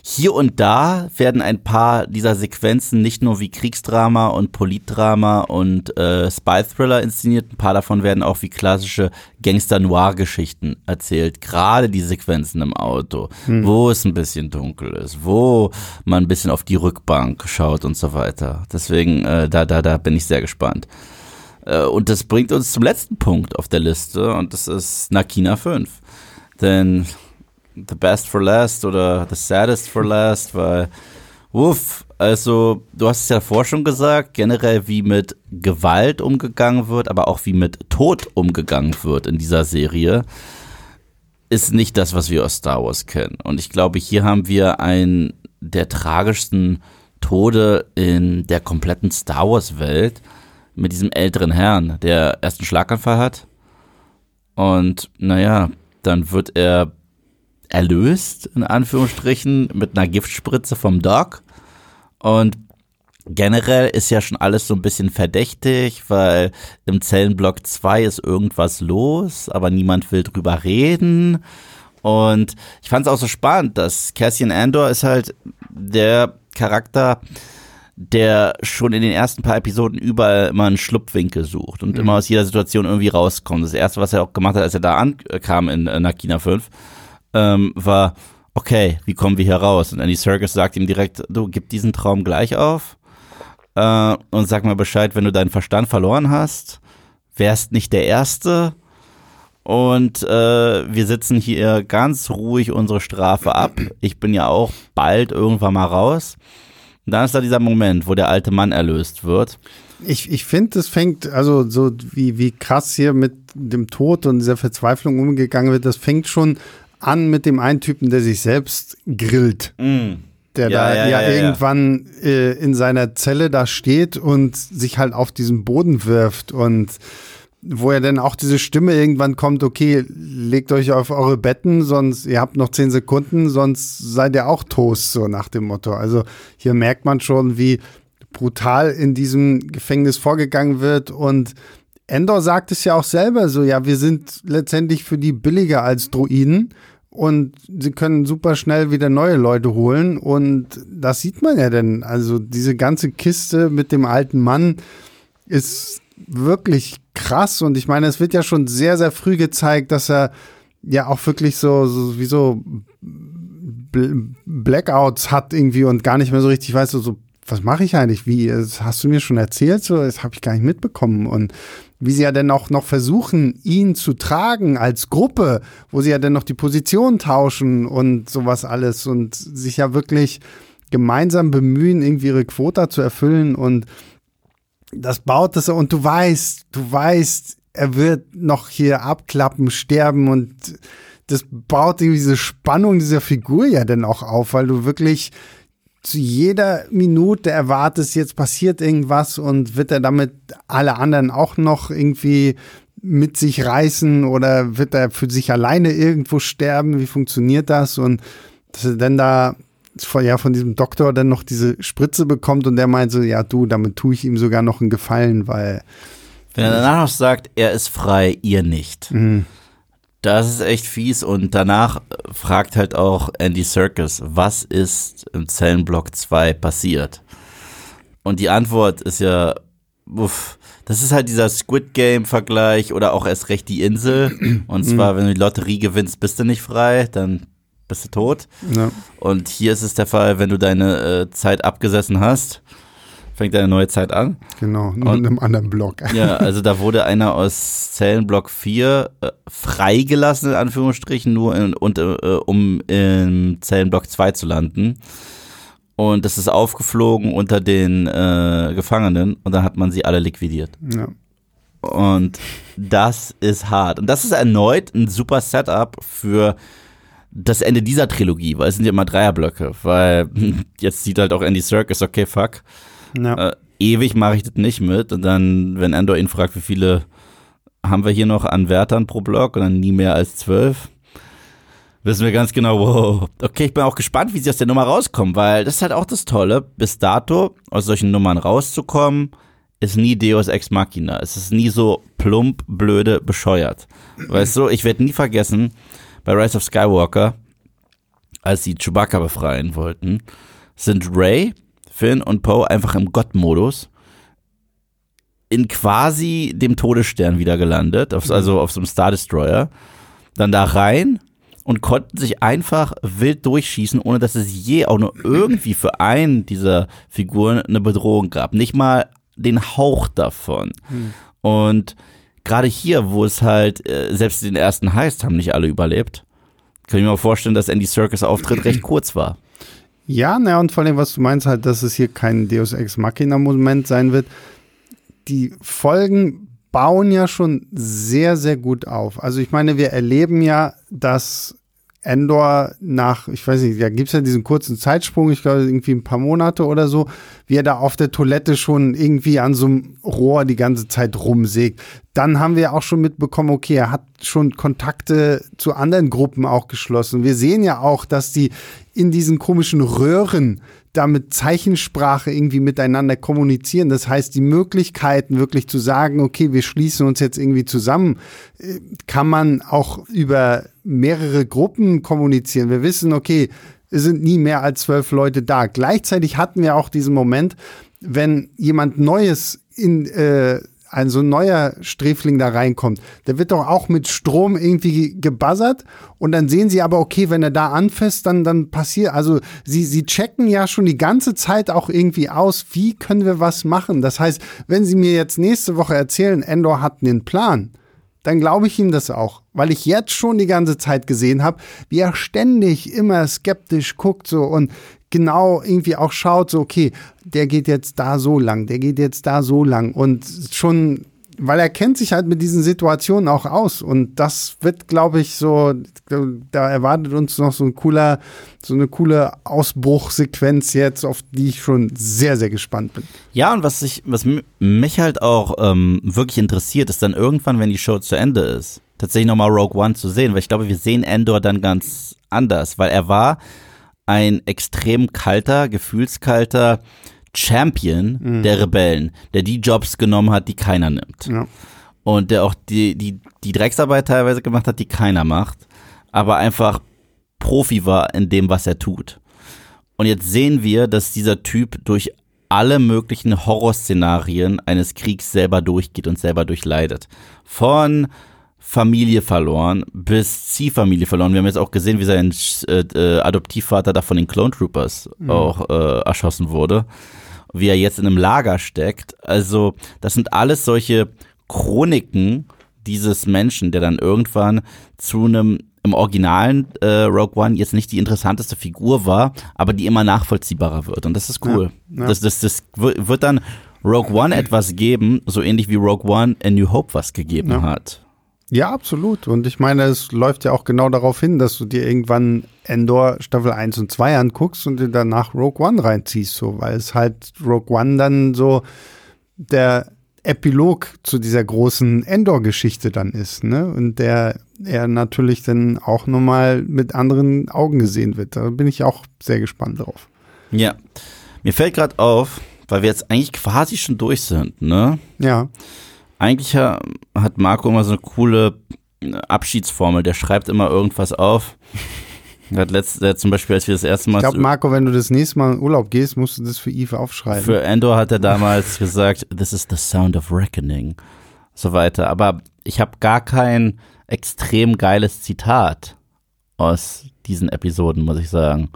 A: hier und da werden ein paar dieser Sequenzen nicht nur wie Kriegsdrama und Politdrama und äh, Spy-Thriller inszeniert, ein paar davon werden auch wie klassische Gangster-Noir-Geschichten erzählt. Gerade die Sequenzen im Auto, wo es ein bisschen dunkel ist, wo man ein bisschen auf die Rückbank schaut und so weiter. Deswegen, äh, da, da, da bin ich sehr gespannt. Äh, und das bringt uns zum letzten Punkt auf der Liste und das ist Nakina 5. Denn The Best for Last oder The Saddest for Last, weil, uff, also du hast es ja davor schon gesagt, generell wie mit Gewalt umgegangen wird, aber auch wie mit Tod umgegangen wird in dieser Serie, ist nicht das, was wir aus Star Wars kennen. Und ich glaube, hier haben wir einen der tragischsten Tode in der kompletten Star Wars-Welt mit diesem älteren Herrn, der erst einen Schlaganfall hat. Und naja, dann wird er erlöst, in Anführungsstrichen, mit einer Giftspritze vom Doc. Und generell ist ja schon alles so ein bisschen verdächtig, weil im Zellenblock 2 ist irgendwas los, aber niemand will drüber reden. Und ich fand es auch so spannend, dass Cassian Andor ist halt der Charakter, der schon in den ersten paar Episoden überall immer einen Schlupfwinkel sucht und immer aus jeder Situation irgendwie rauskommt. Das erste, was er auch gemacht hat, als er da ankam in äh, Nakina 5, ähm, war, okay, wie kommen wir hier raus? Und Andy Serkis sagt ihm direkt, du, gib diesen Traum gleich auf äh, und sag mal Bescheid, wenn du deinen Verstand verloren hast, wärst nicht der Erste und äh, wir sitzen hier ganz ruhig unsere Strafe ab. Ich bin ja auch bald irgendwann mal raus. Und dann ist da dieser Moment, wo der alte Mann erlöst wird.
B: Ich, ich finde, es fängt, also so wie, wie krass hier mit dem Tod und dieser Verzweiflung umgegangen wird, das fängt schon an mit dem einen Typen, der sich selbst grillt. Der
A: Ja,
B: da
A: ja,
B: ja,
A: ja, ja.
B: irgendwann äh, in seiner Zelle da steht und sich halt auf diesen Boden wirft und wo ja dann auch diese Stimme irgendwann kommt, okay, legt euch auf eure Betten, sonst ihr habt noch zehn Sekunden, sonst seid ihr auch Toast, so nach dem Motto. Also hier merkt man schon, wie brutal in diesem Gefängnis vorgegangen wird und Endor sagt es ja auch selber so, ja, wir sind letztendlich für die billiger als Druiden und sie können super schnell wieder neue Leute holen und das sieht man ja denn. Also diese ganze Kiste mit dem alten Mann ist wirklich krass und ich meine, es wird ja schon sehr, sehr früh gezeigt, dass er ja auch wirklich so, so wie so Bl- Blackouts hat irgendwie und gar nicht mehr so richtig weiß, so, so was mache ich eigentlich? Wie, das hast du mir schon erzählt? So, das habe ich gar nicht mitbekommen. Und wie sie ja dann auch noch versuchen, ihn zu tragen als Gruppe, wo sie ja dann noch die Position tauschen und sowas alles und sich ja wirklich gemeinsam bemühen, irgendwie ihre Quota zu erfüllen und das baut das und du weißt, du weißt, er wird noch hier abklappen, sterben und das baut irgendwie diese Spannung dieser Figur ja dann auch auf, weil du wirklich zu jeder Minute erwartest, jetzt passiert irgendwas und wird er damit alle anderen auch noch irgendwie mit sich reißen oder wird er für sich alleine irgendwo sterben? Wie funktioniert das? Und dass er dann da von, ja, von diesem Doktor dann noch diese Spritze bekommt und der meint so, ja du, damit tue ich ihm sogar noch einen Gefallen, weil
A: Wenn er danach noch sagt, er ist frei, ihr nicht. Das ist echt fies und danach äh, fragt halt auch Andy Serkis, was ist im Zellenblock 2 passiert? Und die Antwort ist ja, uff, das ist halt dieser Squid Game Vergleich oder auch erst recht die Insel. Und zwar, wenn du die Lotterie gewinnst, bist du nicht frei, dann bist du tot.
B: ja,
A: Und hier ist es der Fall, wenn du deine äh, Zeit abgesessen hast, fängt eine neue Zeit an.
B: Genau, nur in einem anderen Block.
A: Ja, also da wurde einer aus Zellenblock 4 äh, freigelassen, in Anführungsstrichen, nur in, und, äh, um in Zellenblock 2 zu landen. Und das ist aufgeflogen unter den äh, Gefangenen und dann hat man sie alle liquidiert.
B: Ja.
A: Und das ist hart. Und das ist erneut ein super Setup für das Ende dieser Trilogie, weil es sind ja immer Dreierblöcke, weil jetzt sieht halt auch Andy Serkis, okay, fuck.
B: Ja.
A: Äh, ewig mache ich das nicht mit. Und dann, wenn Endor ihn fragt, wie viele haben wir hier noch an Wärtern pro Block und dann nie mehr als zwölf, wissen wir ganz genau, wow. Okay, ich bin auch gespannt, wie sie aus der Nummer rauskommen, weil das ist halt auch das Tolle, bis dato aus solchen Nummern rauszukommen, ist nie Deus Ex Machina. Es ist nie so plump, blöde, bescheuert. Weißt du, ich werde nie vergessen, bei Rise of Skywalker, als sie Chewbacca befreien wollten, sind Ray, Finn und Poe einfach im Gott-Modus in quasi dem Todesstern wieder gelandet, auf, also auf so einem Star Destroyer, dann da rein und konnten sich einfach wild durchschießen, ohne dass es je auch nur irgendwie für einen dieser Figuren eine Bedrohung gab. Nicht mal den Hauch davon. Und gerade hier, wo es halt, äh, selbst den ersten Heist haben nicht alle überlebt, kann ich mir auch vorstellen, dass Andy Circus Auftritt recht kurz war.
B: Ja, na und vor allem, was du meinst, halt, dass es hier kein Deus Ex Machina-Moment sein wird. Die Folgen bauen ja schon sehr, sehr gut auf. Also ich meine, wir erleben ja, dass Endor nach, ich weiß nicht, da gibt es ja diesen kurzen Zeitsprung, ich glaube irgendwie ein paar Monate oder so, wie er da auf der Toilette schon irgendwie an so einem Rohr die ganze Zeit rumsägt. Dann haben wir auch schon mitbekommen, okay, er hat schon Kontakte zu anderen Gruppen auch geschlossen. Wir sehen ja auch, dass die in diesen komischen Röhren da mit Zeichensprache irgendwie miteinander kommunizieren. Das heißt, die Möglichkeiten wirklich zu sagen, okay, wir schließen uns jetzt irgendwie zusammen, äh, kann man auch über mehrere Gruppen kommunizieren. Wir wissen, okay, es sind nie mehr als zwölf Leute da. Gleichzeitig hatten wir auch diesen Moment, wenn jemand Neues in äh, ein so neuer Sträfling da reinkommt, der wird doch auch mit Strom irgendwie gebuzzert und dann sehen sie aber, okay, wenn er da anfasst, dann, dann passiert, also sie, sie checken ja schon die ganze Zeit auch irgendwie aus, wie können wir was machen. Das heißt, wenn sie mir jetzt nächste Woche erzählen, Endor hat einen Plan, dann glaube ich ihm das auch, weil ich jetzt schon die ganze Zeit gesehen habe, wie er ständig immer skeptisch guckt so und genau irgendwie auch schaut, so okay, der geht jetzt da so lang, der geht jetzt da so lang. Und schon, weil er kennt sich halt mit diesen Situationen auch aus. Und das wird, glaube ich, so, da erwartet uns noch so ein cooler, so eine coole Ausbruchsequenz jetzt, auf die ich schon sehr, sehr gespannt bin.
A: Ja, und was ich, was mich halt auch ähm, wirklich interessiert, ist dann irgendwann, wenn die Show zu Ende ist, tatsächlich nochmal Rogue One zu sehen, weil ich glaube, wir sehen Endor dann ganz anders, weil er war ein extrem kalter, gefühlskalter Champion mhm. der Rebellen, der die Jobs genommen hat, die keiner nimmt.
B: Ja.
A: Und der auch die, die, die Drecksarbeit teilweise gemacht hat, die keiner macht, aber einfach Profi war in dem, was er tut. Und jetzt sehen wir, dass dieser Typ durch alle möglichen Horrorszenarien eines Kriegs selber durchgeht und selber durchleidet. Von Familie verloren, bis Ziehfamilie verloren. Wir haben jetzt auch gesehen, wie sein äh, äh, Adoptivvater da von den Clone Troopers mhm. auch äh, erschossen wurde. Wie er jetzt in einem Lager steckt. Also, das sind alles solche Chroniken dieses Menschen, der dann irgendwann zu einem im originalen äh, Rogue One jetzt nicht die interessanteste Figur war, aber die immer nachvollziehbarer wird. Und das ist cool. Ja, ja. Das, das, das wird dann Rogue One etwas geben, so ähnlich wie Rogue One A New Hope was gegeben ja. hat.
B: Ja, absolut. Und ich meine, es läuft ja auch genau darauf hin, dass du dir irgendwann Endor Staffel 1 und 2 anguckst und dir danach Rogue One reinziehst, so, weil es halt Rogue One dann so der Epilog zu dieser großen Endor-Geschichte dann ist, ne? Und der er natürlich dann auch nochmal mit anderen Augen gesehen wird. Da bin ich auch sehr gespannt drauf.
A: Ja. Mir fällt gerade auf, weil wir jetzt eigentlich quasi schon durch sind, ne?
B: Ja
A: eigentlich hat Marco immer so eine coole Abschiedsformel. Der schreibt immer irgendwas auf. Er hat letzt, der zum Beispiel, als wir das erste Mal.
B: Ich glaube, Marco, wenn du das nächste Mal in Urlaub gehst, musst du das für Eve aufschreiben.
A: Für Endor hat er damals gesagt, this is the sound of reckoning. So weiter. Aber ich habe gar kein extrem geiles Zitat aus diesen Episoden, muss ich sagen.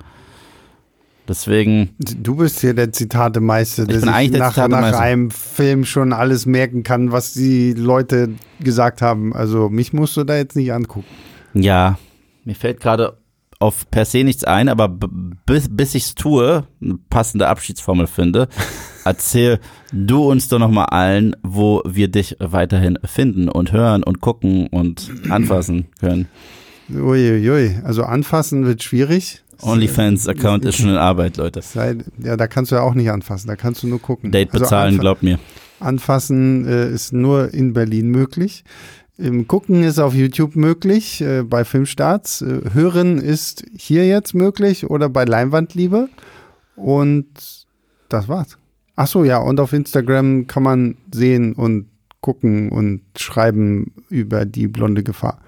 A: Deswegen.
B: Du bist hier der Zitatemeister, der sich
A: eigentlich der
B: nach, nach einem Film schon alles merken kann, was die Leute gesagt haben. Also mich musst du da jetzt nicht angucken.
A: Ja, mir fällt gerade auf per se nichts ein, aber bis, bis ich es tue, eine passende Abschiedsformel finde, erzähl du uns doch nochmal allen, wo wir dich weiterhin finden und hören und gucken und anfassen können.
B: Uiuiui, also anfassen wird schwierig.
A: OnlyFans-Account ist schon in Arbeit, Leute.
B: Sei, ja, da kannst du ja auch nicht anfassen, da kannst du nur gucken.
A: Date
B: Also
A: bezahlen,
B: anfa-
A: glaub mir.
B: Anfassen äh, ist nur in Berlin möglich. Im Gucken ist auf YouTube möglich, äh, bei Filmstarts. Äh, Hören ist hier jetzt möglich oder bei Leinwandliebe. Und das war's. Ach so, ja, und auf Instagram kann man sehen und gucken und schreiben über die blonde Gefahr.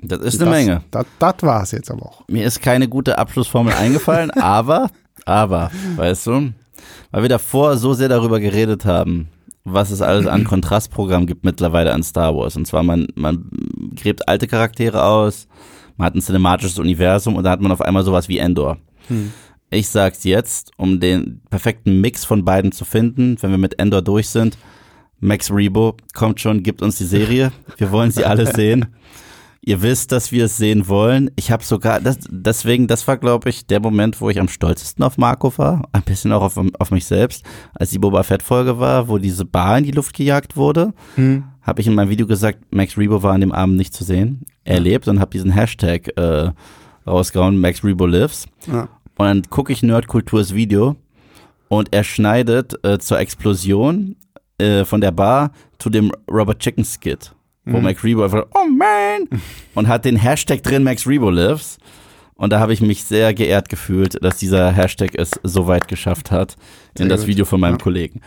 A: Das ist eine
B: das,
A: Menge.
B: Das, das war's jetzt aber auch.
A: Mir ist keine gute Abschlussformel eingefallen, aber, aber, weißt du, weil wir davor so sehr darüber geredet haben, was es alles an Kontrastprogramm gibt mittlerweile an Star Wars. Und zwar, man, man gräbt alte Charaktere aus, man hat ein cinematisches Universum und da hat man auf einmal sowas wie Endor. Ich sag's jetzt, um den perfekten Mix von beiden zu finden, wenn wir mit Endor durch sind. Max Rebo kommt schon, gibt uns die Serie. Wir wollen sie alle sehen. Ihr wisst, dass wir es sehen wollen. Ich habe sogar, das, deswegen, das war, glaube ich, der Moment, wo ich am stolzesten auf Marco war. Ein bisschen auch auf, auf mich selbst. Als die Boba Fett-Folge war, wo diese Bar in die Luft gejagt wurde, habe ich in meinem Video gesagt, Max Rebo war an dem Abend nicht zu sehen. Er lebt und habe diesen Hashtag äh, rausgehauen, Max Rebo lives.
B: Ja.
A: Und dann gucke ich Nerdkulturs Video und er schneidet äh, zur Explosion äh, von der Bar zu dem Robert Chicken Skit, wo Max Rebo einfach, oh man, und hat den Hashtag drin, Max Rebo lives. Und da habe ich mich sehr geehrt gefühlt, dass dieser Hashtag es so weit geschafft hat in
B: Sehr
A: das
B: gut.
A: Video von meinem
B: Ja.
A: Kollegen.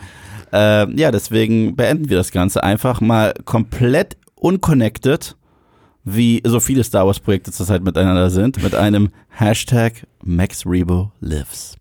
A: Äh, ja, deswegen beenden wir das Ganze einfach mal komplett unconnected, wie so viele Star Wars Projekte zurzeit miteinander sind, mit einem Hashtag Max Rebo lives.